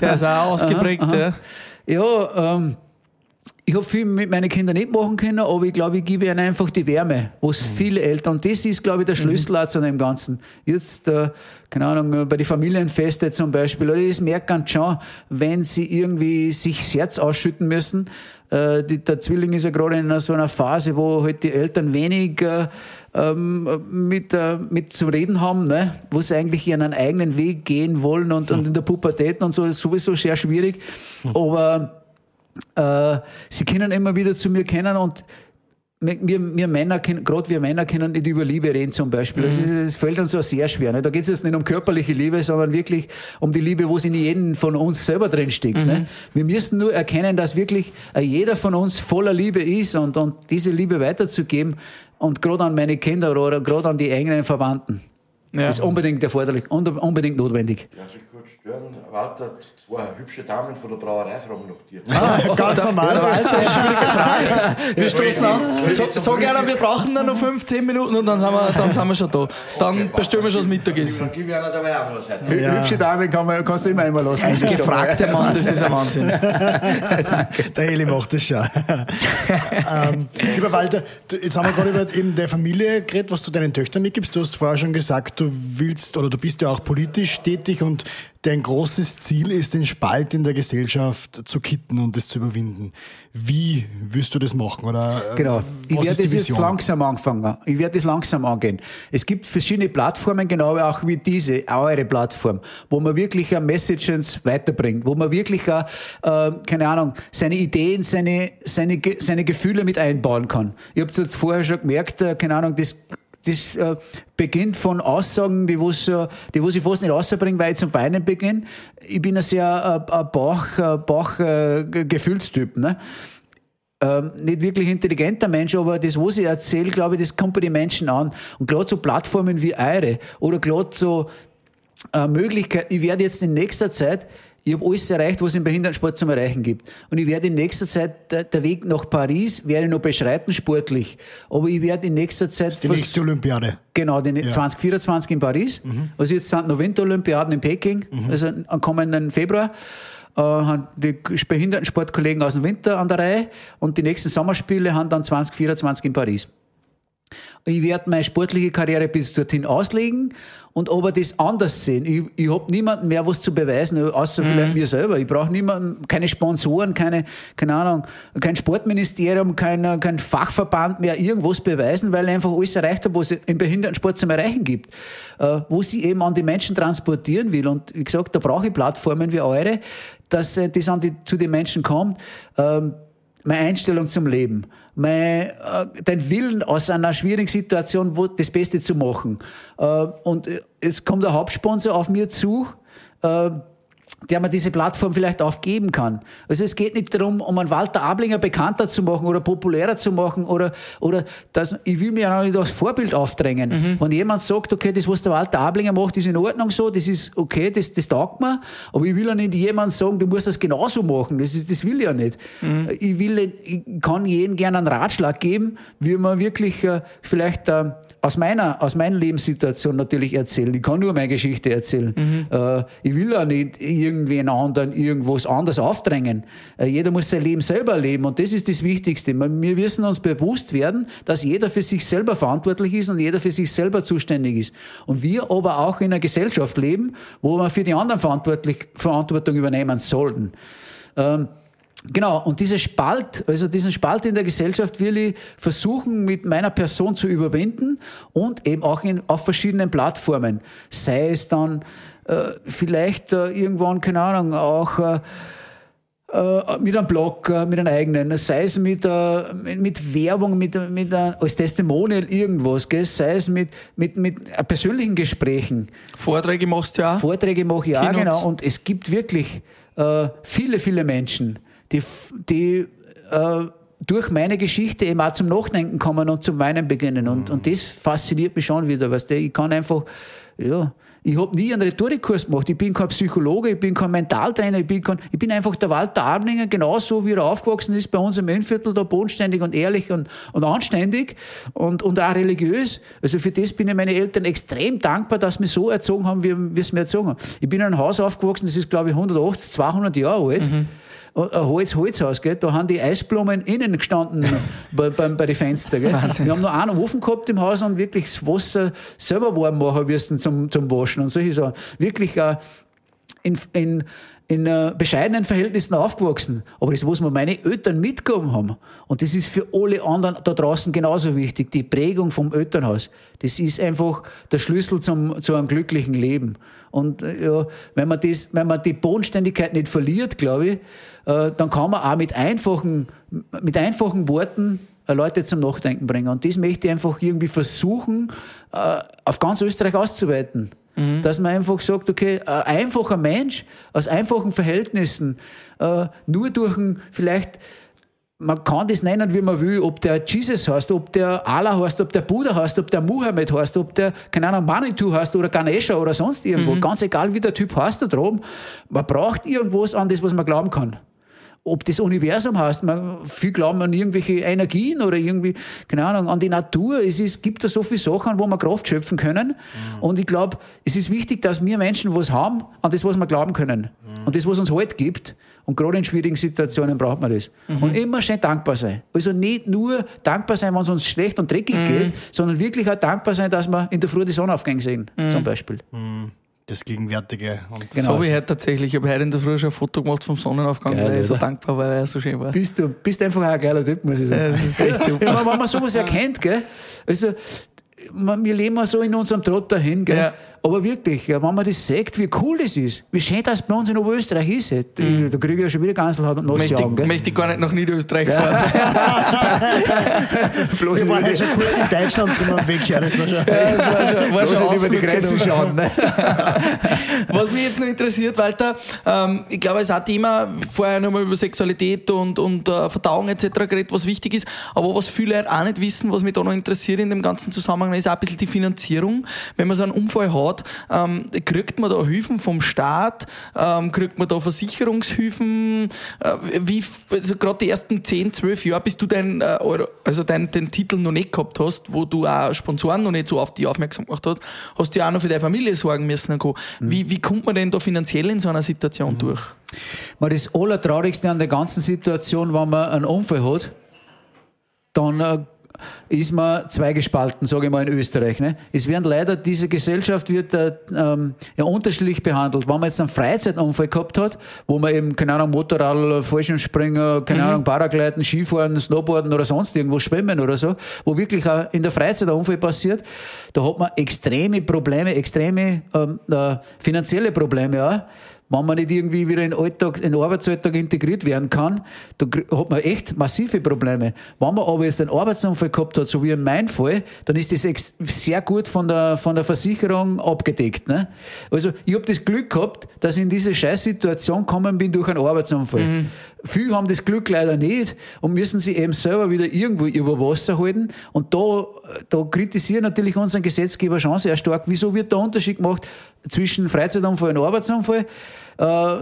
Der ist auch ausgeprägt, aha, aha. ja. Ja, ähm, ich habe viel mit meinen Kindern nicht machen können, aber ich glaube, ich gebe ihnen einfach die Wärme, was mhm. viele Eltern, und das ist, glaube ich, der mhm. Schlüssel mhm. zu dem Ganzen. Jetzt, äh, keine Ahnung, bei den Familienfeste zum Beispiel, oder das merkt man schon, wenn sie irgendwie sich das Herz ausschütten müssen. Äh, die, der Zwilling ist ja gerade in so einer Phase, wo halt die Eltern wenig äh, ähm, mit, äh, mit zu reden haben, ne? wo sie eigentlich ihren eigenen Weg gehen wollen und, und in der Pubertät und so, ist sowieso sehr schwierig. Mhm. Aber äh, sie können immer wieder zu mir kennen und wir, wir Männer, gerade wir Männer können nicht über Liebe reden zum Beispiel. Das, ist, das fällt uns so sehr schwer. Ne? Da geht es jetzt nicht um körperliche Liebe, sondern wirklich um die Liebe, wo es in jedem von uns selber drin steckt. Ne? Mhm. Ne? Wir müssen nur erkennen, dass wirklich äh, jeder von uns voller Liebe ist und, und diese Liebe weiterzugeben und gerade an meine Kinder oder gerade an die engeren Verwandten. Ja. Ist unbedingt erforderlich und unbedingt notwendig. Ich kurz stören. Walter, zwei hübsche Damen von der Brauerei fragen nach dir. Ah, ganz normal. Walter ist schon wieder gefragt. Wir stoßen an. So, so gerne, wir brauchen dann noch 15 Minuten und dann sind wir, dann sind wir schon da. Dann okay, bestellen wir schon das Mittagessen. Die werden dabei auch noch was heute. Ja. Hübsche Damen kann man, kannst du immer einmal lassen. Ein gefragter Mann, das ist ein Wahnsinn. der Eli macht das schon. ähm, lieber Walter, jetzt haben wir gerade über eben der Familie geredet, was du deinen Töchtern mitgibst. Du hast vorher schon gesagt, du willst oder du bist ja auch politisch tätig und dein großes Ziel ist, den Spalt in der Gesellschaft zu kitten und es zu überwinden. Wie willst du das machen? Oder äh, genau. Ich werde das jetzt langsam anfangen. Ich werde das langsam angehen. Es gibt verschiedene Plattformen, genau auch wie diese, eure Plattform, wo man wirklich Messages weiterbringt, wo man wirklich, auch, äh, keine Ahnung, seine Ideen, seine, seine, seine Gefühle mit einbauen kann. Ich habe es jetzt vorher schon gemerkt, äh, keine Ahnung, das das äh, beginnt von Aussagen, die, was, äh, die was ich fast nicht rausbringe, weil ich zum Weinen beginne. Ich bin ein sehr äh, Bauch, äh, Bauch äh. Ne? Ähm, nicht wirklich intelligenter Mensch, aber das, was ich erzähle, glaube ich, das kommt bei den Menschen an. Und gerade so Plattformen wie eure oder gerade so äh, Möglichkeiten, ich werde jetzt in nächster Zeit ich habe alles erreicht, was es im Behindertensport zum Erreichen gibt. Und ich werde in nächster Zeit, der, der Weg nach Paris werde noch beschreiten, sportlich. Aber ich werde in nächster Zeit... Die nächste Olympiade. Genau, die ja. 2024 in Paris. Mhm. Also jetzt sind noch Winterolympiaden in Peking, mhm. also am kommenden Februar. Äh, haben die Behindertensportkollegen aus dem Winter an der Reihe und die nächsten Sommerspiele haben dann 2024 in Paris. Ich werde meine sportliche Karriere bis dorthin auslegen und aber das anders sehen. Ich, ich habe niemanden mehr was zu beweisen, außer mhm. vielleicht mir selber. Ich brauche niemanden, keine Sponsoren, keine, keine Ahnung, kein Sportministerium, kein, kein Fachverband mehr irgendwas beweisen, weil ich einfach alles erreicht habe, was es im Behindertensport zum Erreichen gibt. Äh, wo sie eben an die Menschen transportieren will. Und wie gesagt, da brauche ich Plattformen wie eure, dass äh, das an die, zu den Menschen kommt. Ähm, meine Einstellung zum Leben, mein, äh, dein Willen aus einer schwierigen Situation wo, das Beste zu machen. Äh, und es kommt der Hauptsponsor auf mir zu, äh, der mir diese Plattform vielleicht aufgeben kann. Also es geht nicht darum, um einen Walter Ablinger bekannter zu machen oder populärer zu machen oder, oder dass, ich will mir auch nicht als Vorbild aufdrängen. Mhm. Wenn jemand sagt, okay, das, was der Walter Ablinger macht, ist in Ordnung so, das ist okay, das, das taugt mir, aber ich will ja nicht jemand sagen, du musst das genauso machen, das, ist, das will ich ja nicht. Mhm. Ich will, ich kann jedem gerne einen Ratschlag geben, wie man wirklich äh, vielleicht äh, aus meiner, aus meiner Lebenssituation natürlich erzählen. Ich kann nur meine Geschichte erzählen. Mhm. Äh, ich will ja nicht irgendwen anderen irgendwas anderes aufdrängen. Äh, jeder muss sein Leben selber leben und das ist das Wichtigste. Wir müssen uns bewusst werden, dass jeder für sich selber verantwortlich ist und jeder für sich selber zuständig ist. Und wir aber auch in einer Gesellschaft leben, wo wir für die anderen Verantwortung übernehmen sollten. Ähm, Genau, und dieser Spalt, also diesen Spalt in der Gesellschaft will ich versuchen, mit meiner Person zu überwinden und eben auch in, auf verschiedenen Plattformen. Sei es dann vielleicht äh, irgendwann, keine Ahnung, auch äh, äh mit einem Blog, äh, mit einem eigenen, sei es mit, äh, mit Werbung, mit, mit als Testimonial irgendwas, gell? sei es mit, mit, mit persönlichen Gesprächen. Vorträge machst du ja auch? Vorträge mache ich auch, genau. Und es gibt wirklich viele, viele Menschen, die, die äh, durch meine Geschichte eben auch zum Nachdenken kommen und zum Weinen beginnen. Und, mhm. und das fasziniert mich schon wieder. Weißt du? Ich kann einfach, ja, ich habe nie einen Rhetorikkurs gemacht. Ich bin kein Psychologe, ich bin kein Mentaltrainer, ich bin, kein, ich bin einfach der Walter Ablinger, genauso wie er aufgewachsen ist bei uns im Innviertel, da bodenständig und ehrlich und, und anständig und, und auch religiös. Also für das bin ich meine Eltern extrem dankbar, dass sie mich so erzogen haben, wie, wie sie mich erzogen haben. Ich bin in einem Haus aufgewachsen, das ist, glaube ich, 180, 200 Jahre alt. Mhm ein Holz, Holzhaus, gell? da haben die Eisblumen innen gestanden bei, bei, bei den Fenstern. Gell? Wir haben noch einen Ofen gehabt im Haus und wirklich das Wasser selber warm machen müssen zum, zum Waschen und solche Sachen. Wirklich äh, in, in, in äh, bescheidenen Verhältnissen aufgewachsen. Aber das, was mir meine Eltern mitgegeben haben, und das ist für alle anderen da draußen genauso wichtig, die Prägung vom Elternhaus, das ist einfach der Schlüssel zum, zu einem glücklichen Leben. Und äh, ja, wenn, man das, wenn man die Bodenständigkeit nicht verliert, glaube ich, äh, dann kann man auch mit einfachen, mit einfachen Worten Leute zum Nachdenken bringen. Und das möchte ich einfach irgendwie versuchen, auf ganz Österreich auszuweiten. Mhm. Dass man einfach sagt, okay, ein einfacher Mensch aus einfachen Verhältnissen, nur durch ein vielleicht man kann das nennen, wie man will, ob der Jesus heißt, ob der Allah heißt, ob der Buddha heißt, ob der Muhammad heißt, ob der, keine Ahnung, Manitou heißt oder Ganesha oder sonst irgendwo. Mhm. Ganz egal, wie der Typ heißt da droben. Man braucht irgendwas an das, was man glauben kann ob das Universum heißt, man, viel glauben an irgendwelche Energien oder irgendwie, keine Ahnung, an die Natur. Es ist, gibt da so viele Sachen, wo wir Kraft schöpfen können. Mhm. Und ich glaube, es ist wichtig, dass wir Menschen was haben, an das, was wir glauben können. Mhm. Und das, was uns Halt gibt. Und gerade in schwierigen Situationen braucht man das. Mhm. Und immer schön dankbar sein. Also nicht nur dankbar sein, wenn es uns schlecht und dreckig mhm. geht, sondern wirklich auch dankbar sein, dass wir in der Früh die Sonnenaufgänge sehen, mhm. zum Beispiel. Das Gegenwärtige. Und genau. So ich heute tatsächlich. Ich habe heute in der Früh schon ein Foto gemacht vom Sonnenaufgang, Geil, weil ich so dankbar war, weil er so schön war. Bist du bist einfach ein geiler Typ, muss ich sagen. Ja, das ist echt super. Ja, wenn man sowas erkennt, gell? Also, wir leben so in unserem Trott dahin, gell? Ja. Aber wirklich, wenn man das sagt, wie cool das ist, wie schön das bei uns in Oberösterreich ist, mhm. da kriege ich ja schon wieder Ganselhaut und nasse Augen. Gell? Möchte ich gar nicht nach Niederösterreich fahren. Bloß wir waren halt schon kurz in Deutschland drüber weg, ja, das war schon, ja, das war schon, war schon über die Grenze schauen. Ne? Was mich jetzt noch interessiert, Walter, ähm, ich glaube, es ist auch Thema, vorher nochmal über Sexualität und, und uh, Verdauung etc. geredet, was wichtig ist, aber was viele auch nicht wissen, was mich da noch interessiert in dem ganzen Zusammenhang, ist auch ein bisschen die Finanzierung. Wenn man so einen Unfall hat, hat, ähm, kriegt man da Hilfen vom Staat, ähm, kriegt man da Versicherungshilfen, äh, wie, also gerade die ersten 10, 12 Jahre, bis du dein, äh, also dein, den Titel noch nicht gehabt hast, wo du auch Sponsoren noch nicht so auf dich aufmerksam gemacht hast, hast du ja auch noch für deine Familie sorgen müssen. Mhm. Wie, wie kommt man denn da finanziell in so einer Situation mhm. durch? Das Allertraurigste an der ganzen Situation, wenn man einen Unfall hat, dann äh, ist man zweigespalten, sage ich mal in Österreich. Ne? Es werden leider, diese Gesellschaft wird äh, ähm, ja, unterschiedlich behandelt. Wenn man jetzt einen Freizeitunfall gehabt hat, wo man eben, keine Ahnung, Motorrad, Fallschirmspringer, keine mhm. Ahnung, Paragleiten, Skifahren, Snowboarden oder sonst irgendwo schwimmen oder so, wo wirklich auch in der Freizeit ein Unfall passiert, da hat man extreme Probleme, extreme ähm, äh, finanzielle Probleme auch wenn man nicht irgendwie wieder in den, Alltag, in den Arbeitsalltag integriert werden kann, da hat man echt massive Probleme. Wenn man aber jetzt einen Arbeitsunfall gehabt hat, so wie in meinem Fall, dann ist das sehr gut von der, von der Versicherung abgedeckt. Ne? Also ich habe das Glück gehabt, dass ich in diese Scheißsituation gekommen bin durch einen Arbeitsunfall. Viele haben das Glück leider nicht und müssen sich eben selber wieder irgendwo über Wasser halten. Und da, da kritisieren natürlich unseren Gesetzgeber schon sehr stark, wieso wird der Unterschied gemacht zwischen Freizeitunfall und Arbeitsunfall? Äh,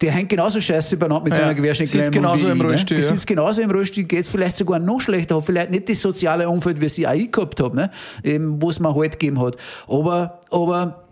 der hängt genauso scheiße beieinander mit Ja, seiner Querschnittlähmung. sitzt genauso im ne? Rollstuhl, Der ja. sitzt genauso im Rollstuhl, geht vielleicht sogar noch schlechter, hat vielleicht nicht das soziale Umfeld, wie sie auch ich gehabt habe, ne? Wo es mir halt gegeben hat. Aber, aber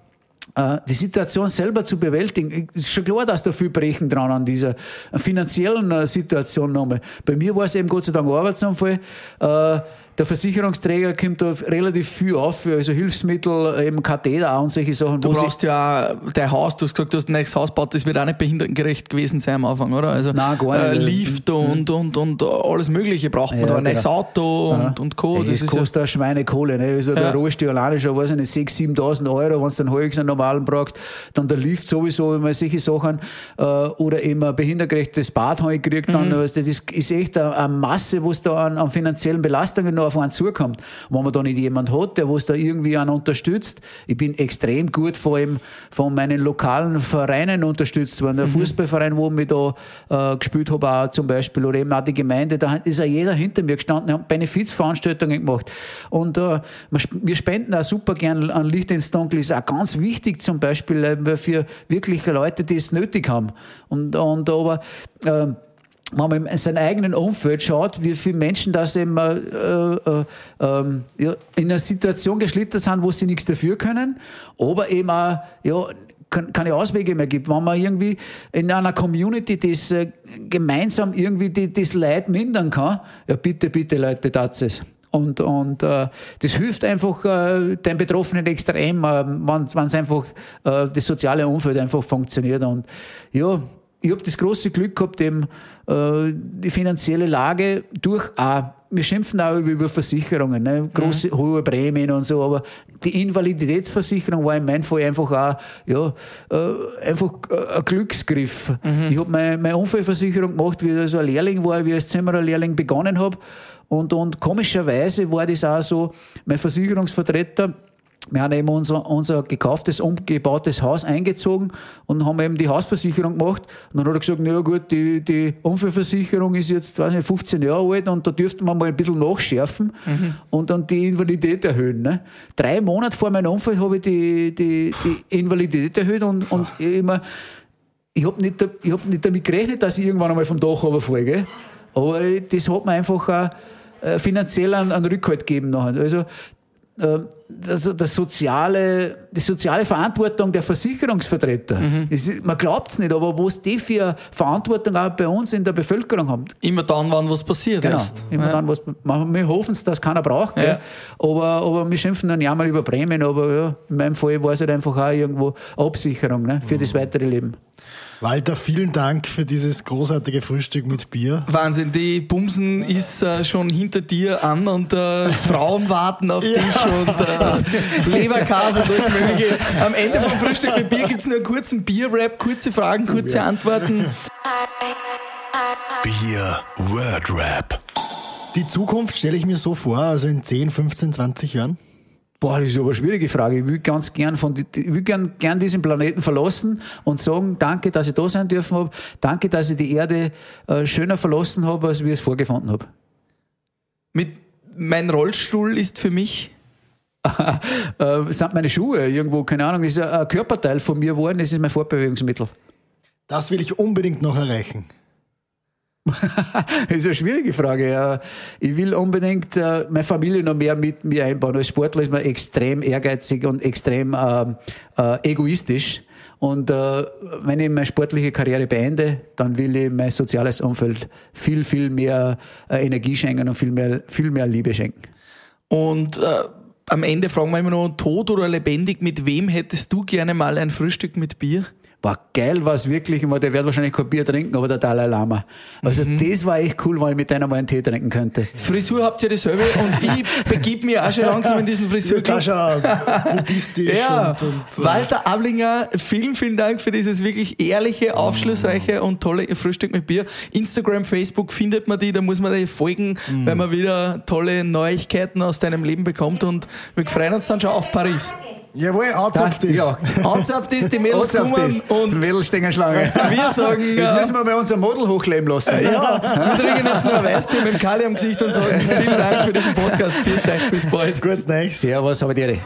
äh, die Situation selber zu bewältigen, ist schon klar, dass da viel brechen dran an dieser finanziellen äh, Situation nochmal. Bei mir war es eben Gott sei Dank Arbeitsunfall. Äh, der Versicherungsträger kommt da relativ viel auf, also Hilfsmittel, eben Katheter und solche Sachen. Du brauchst ja auch dein Haus, du hast gesagt, du hast ein neues Haus gebaut, das wird auch nicht behindertengerecht gewesen sein am Anfang, oder? Also Nein, gar Äh, nicht. Lift und, und, und alles Mögliche braucht man Ja, da, ein neues genau. Auto und, und Co. Das das ist ja, kostet eine Schweinekohle. Ne? Also Ja. der Rohstuhl alleine schon, weiß ich nicht, 6.000, 7.000 Euro, wenn du einen halbwegs einen normalen brauchst. Dann der Lift sowieso, immer solche Sachen. Äh, oder eben ein behindergerechtes Bad habe ich gekriegt. Dann, Mhm. weißt du, das ist echt eine, eine Masse, was da an, an finanziellen Belastungen noch auf einen zukommt. Und wenn man da nicht jemand hat, der was da irgendwie einen unterstützt, ich bin extrem gut vor allem von meinen lokalen Vereinen unterstützt worden. Mhm. Der Fußballverein, wo ich da äh, gespielt habe, auch zum Beispiel, oder eben auch die Gemeinde, da ist ja jeder hinter mir gestanden, haben Benefizveranstaltungen gemacht. Und äh, wir sp- wir spenden auch super gern an Licht ins Dunkel, ist auch ganz wichtig zum Beispiel äh, für wirklich Leute, die es nötig haben. Und, und aber äh, wenn man in seinem eigenen Umfeld schaut, wie viele Menschen das eben äh, äh, ähm, ja, in einer Situation geschlittert sind, wo sie nichts dafür können, aber eben auch ja, kein- keine Auswege mehr gibt. Wenn man irgendwie in einer Community das äh, gemeinsam irgendwie die, das Leid mindern kann, ja bitte, bitte Leute, das es. Und, und äh, das hilft einfach äh, den Betroffenen extrem, äh, wenn es einfach äh, das soziale Umfeld einfach funktioniert. Und ja, ich habe das große Glück gehabt, eben äh, die finanzielle Lage durch auch, wir schimpfen auch über, Versicherungen, ne? große, hohe Prämien und so, aber die Invaliditätsversicherung war in meinem Fall einfach auch, ja, äh, einfach äh, ein Glücksgriff. Ich habe meine, meine Unfallversicherung gemacht, wie ich so ein Lehrling war, wie ich als Zimmererlehrling begonnen habe. Und, und komischerweise war das auch so, mein Versicherungsvertreter, wir haben eben unser, unser gekauftes, umgebautes Haus eingezogen und haben eben die Hausversicherung gemacht. Und dann hat er gesagt, na gut, die, die Unfallversicherung ist jetzt, weiß nicht, 15 Jahre alt und da dürften wir mal ein bisschen nachschärfen und dann die Invalidität erhöhen. Ne? Drei Monate vor meinem Unfall habe ich die, die, die Invalidität erhöht und, und immer, ich habe nicht, ich hab nicht damit gerechnet, dass ich irgendwann einmal vom Dach runterfalle. Gell? Aber äh, das hat mir einfach auch äh, finanziell einen, einen Rückhalt gegeben. Nachher. Also, das, das soziale, die soziale Verantwortung der Versicherungsvertreter. Es ist, man glaubt es nicht, aber was die für Verantwortung auch bei uns in der Bevölkerung haben. immer dann, wann was passiert Genau. ist. Immer dann, was, wir hoffen es, dass keiner braucht. Ja. Aber, aber wir schimpfen dann ja mal über Prämien, aber ja, in meinem Fall war es halt einfach auch irgendwo Absicherung ne, für das weitere Leben. Walter, vielen Dank für dieses großartige Frühstück mit Bier. Wahnsinn, die Bumsen ist äh, schon hinter dir an und äh, Frauen warten auf dich und äh, Leberkäse und alles Mögliche. Am Ende vom Frühstück mit Bier gibt es nur einen kurzen Bier-Rap, kurze Fragen, kurze Antworten. Bier Word Rap. Die Zukunft stelle ich mir so vor, also in 10, 15, 20 Jahren. Boah, das ist aber eine schwierige Frage. Ich will ganz gern von, ich will gern, gern diesen Planeten verlassen und sagen, danke, dass ich da sein dürfen habe. Danke, dass ich die Erde äh, schöner verlassen habe, als wie ich es vorgefunden habe. Mit mein Rollstuhl ist für mich Äh, sind meine Schuhe irgendwo, keine Ahnung, das ist ein ein Körperteil von mir geworden, das ist mein Fortbewegungsmittel. Das will ich unbedingt noch erreichen. Ist eine schwierige Frage. Ja. Ich will unbedingt äh, meine Familie noch mehr mit mir einbauen. Als Sportler ist man extrem ehrgeizig und extrem ähm, äh, egoistisch. Und äh, wenn ich meine sportliche Karriere beende, dann will ich mein soziales Umfeld viel, viel mehr äh, Energie schenken und viel mehr, viel mehr Liebe schenken. und äh, am Ende fragen wir immer noch, tot oder lebendig, mit wem hättest du gerne mal ein Frühstück mit Bier? Boah, geil war es wirklich. Ich meine, Der wird wahrscheinlich kein Bier trinken, aber der Dalai Lama. Also Mhm. das war echt cool, wenn ich mit denen mal einen Tee trinken könnte. Frisur habt ihr dieselbe und ich begib mich auch schon langsam in diesen Du bist Frisur. auch schon buddhistisch Ja, und, und äh, Walter Ablinger, vielen, vielen Dank für dieses wirklich ehrliche, aufschlussreiche und tolle Frühstück mit Bier. Instagram, Facebook findet man die, da muss man dir folgen, weil man wieder tolle Neuigkeiten aus deinem Leben bekommt und wir freuen uns dann schon auf Paris. Jawohl, anzapft das. Ja, Anzapft ist, die Mädels kommen und Mädelstängerschlange. wir sagen, Das ja, müssen wir bei unserem Model hochleben lassen. ja, wir trinken jetzt nur ein Weißbier mit dem Kali am Gesicht und sagen vielen Dank für diesen Podcast. Vielen Dank, bis bald. Kurz nichts. Servus, aber dir.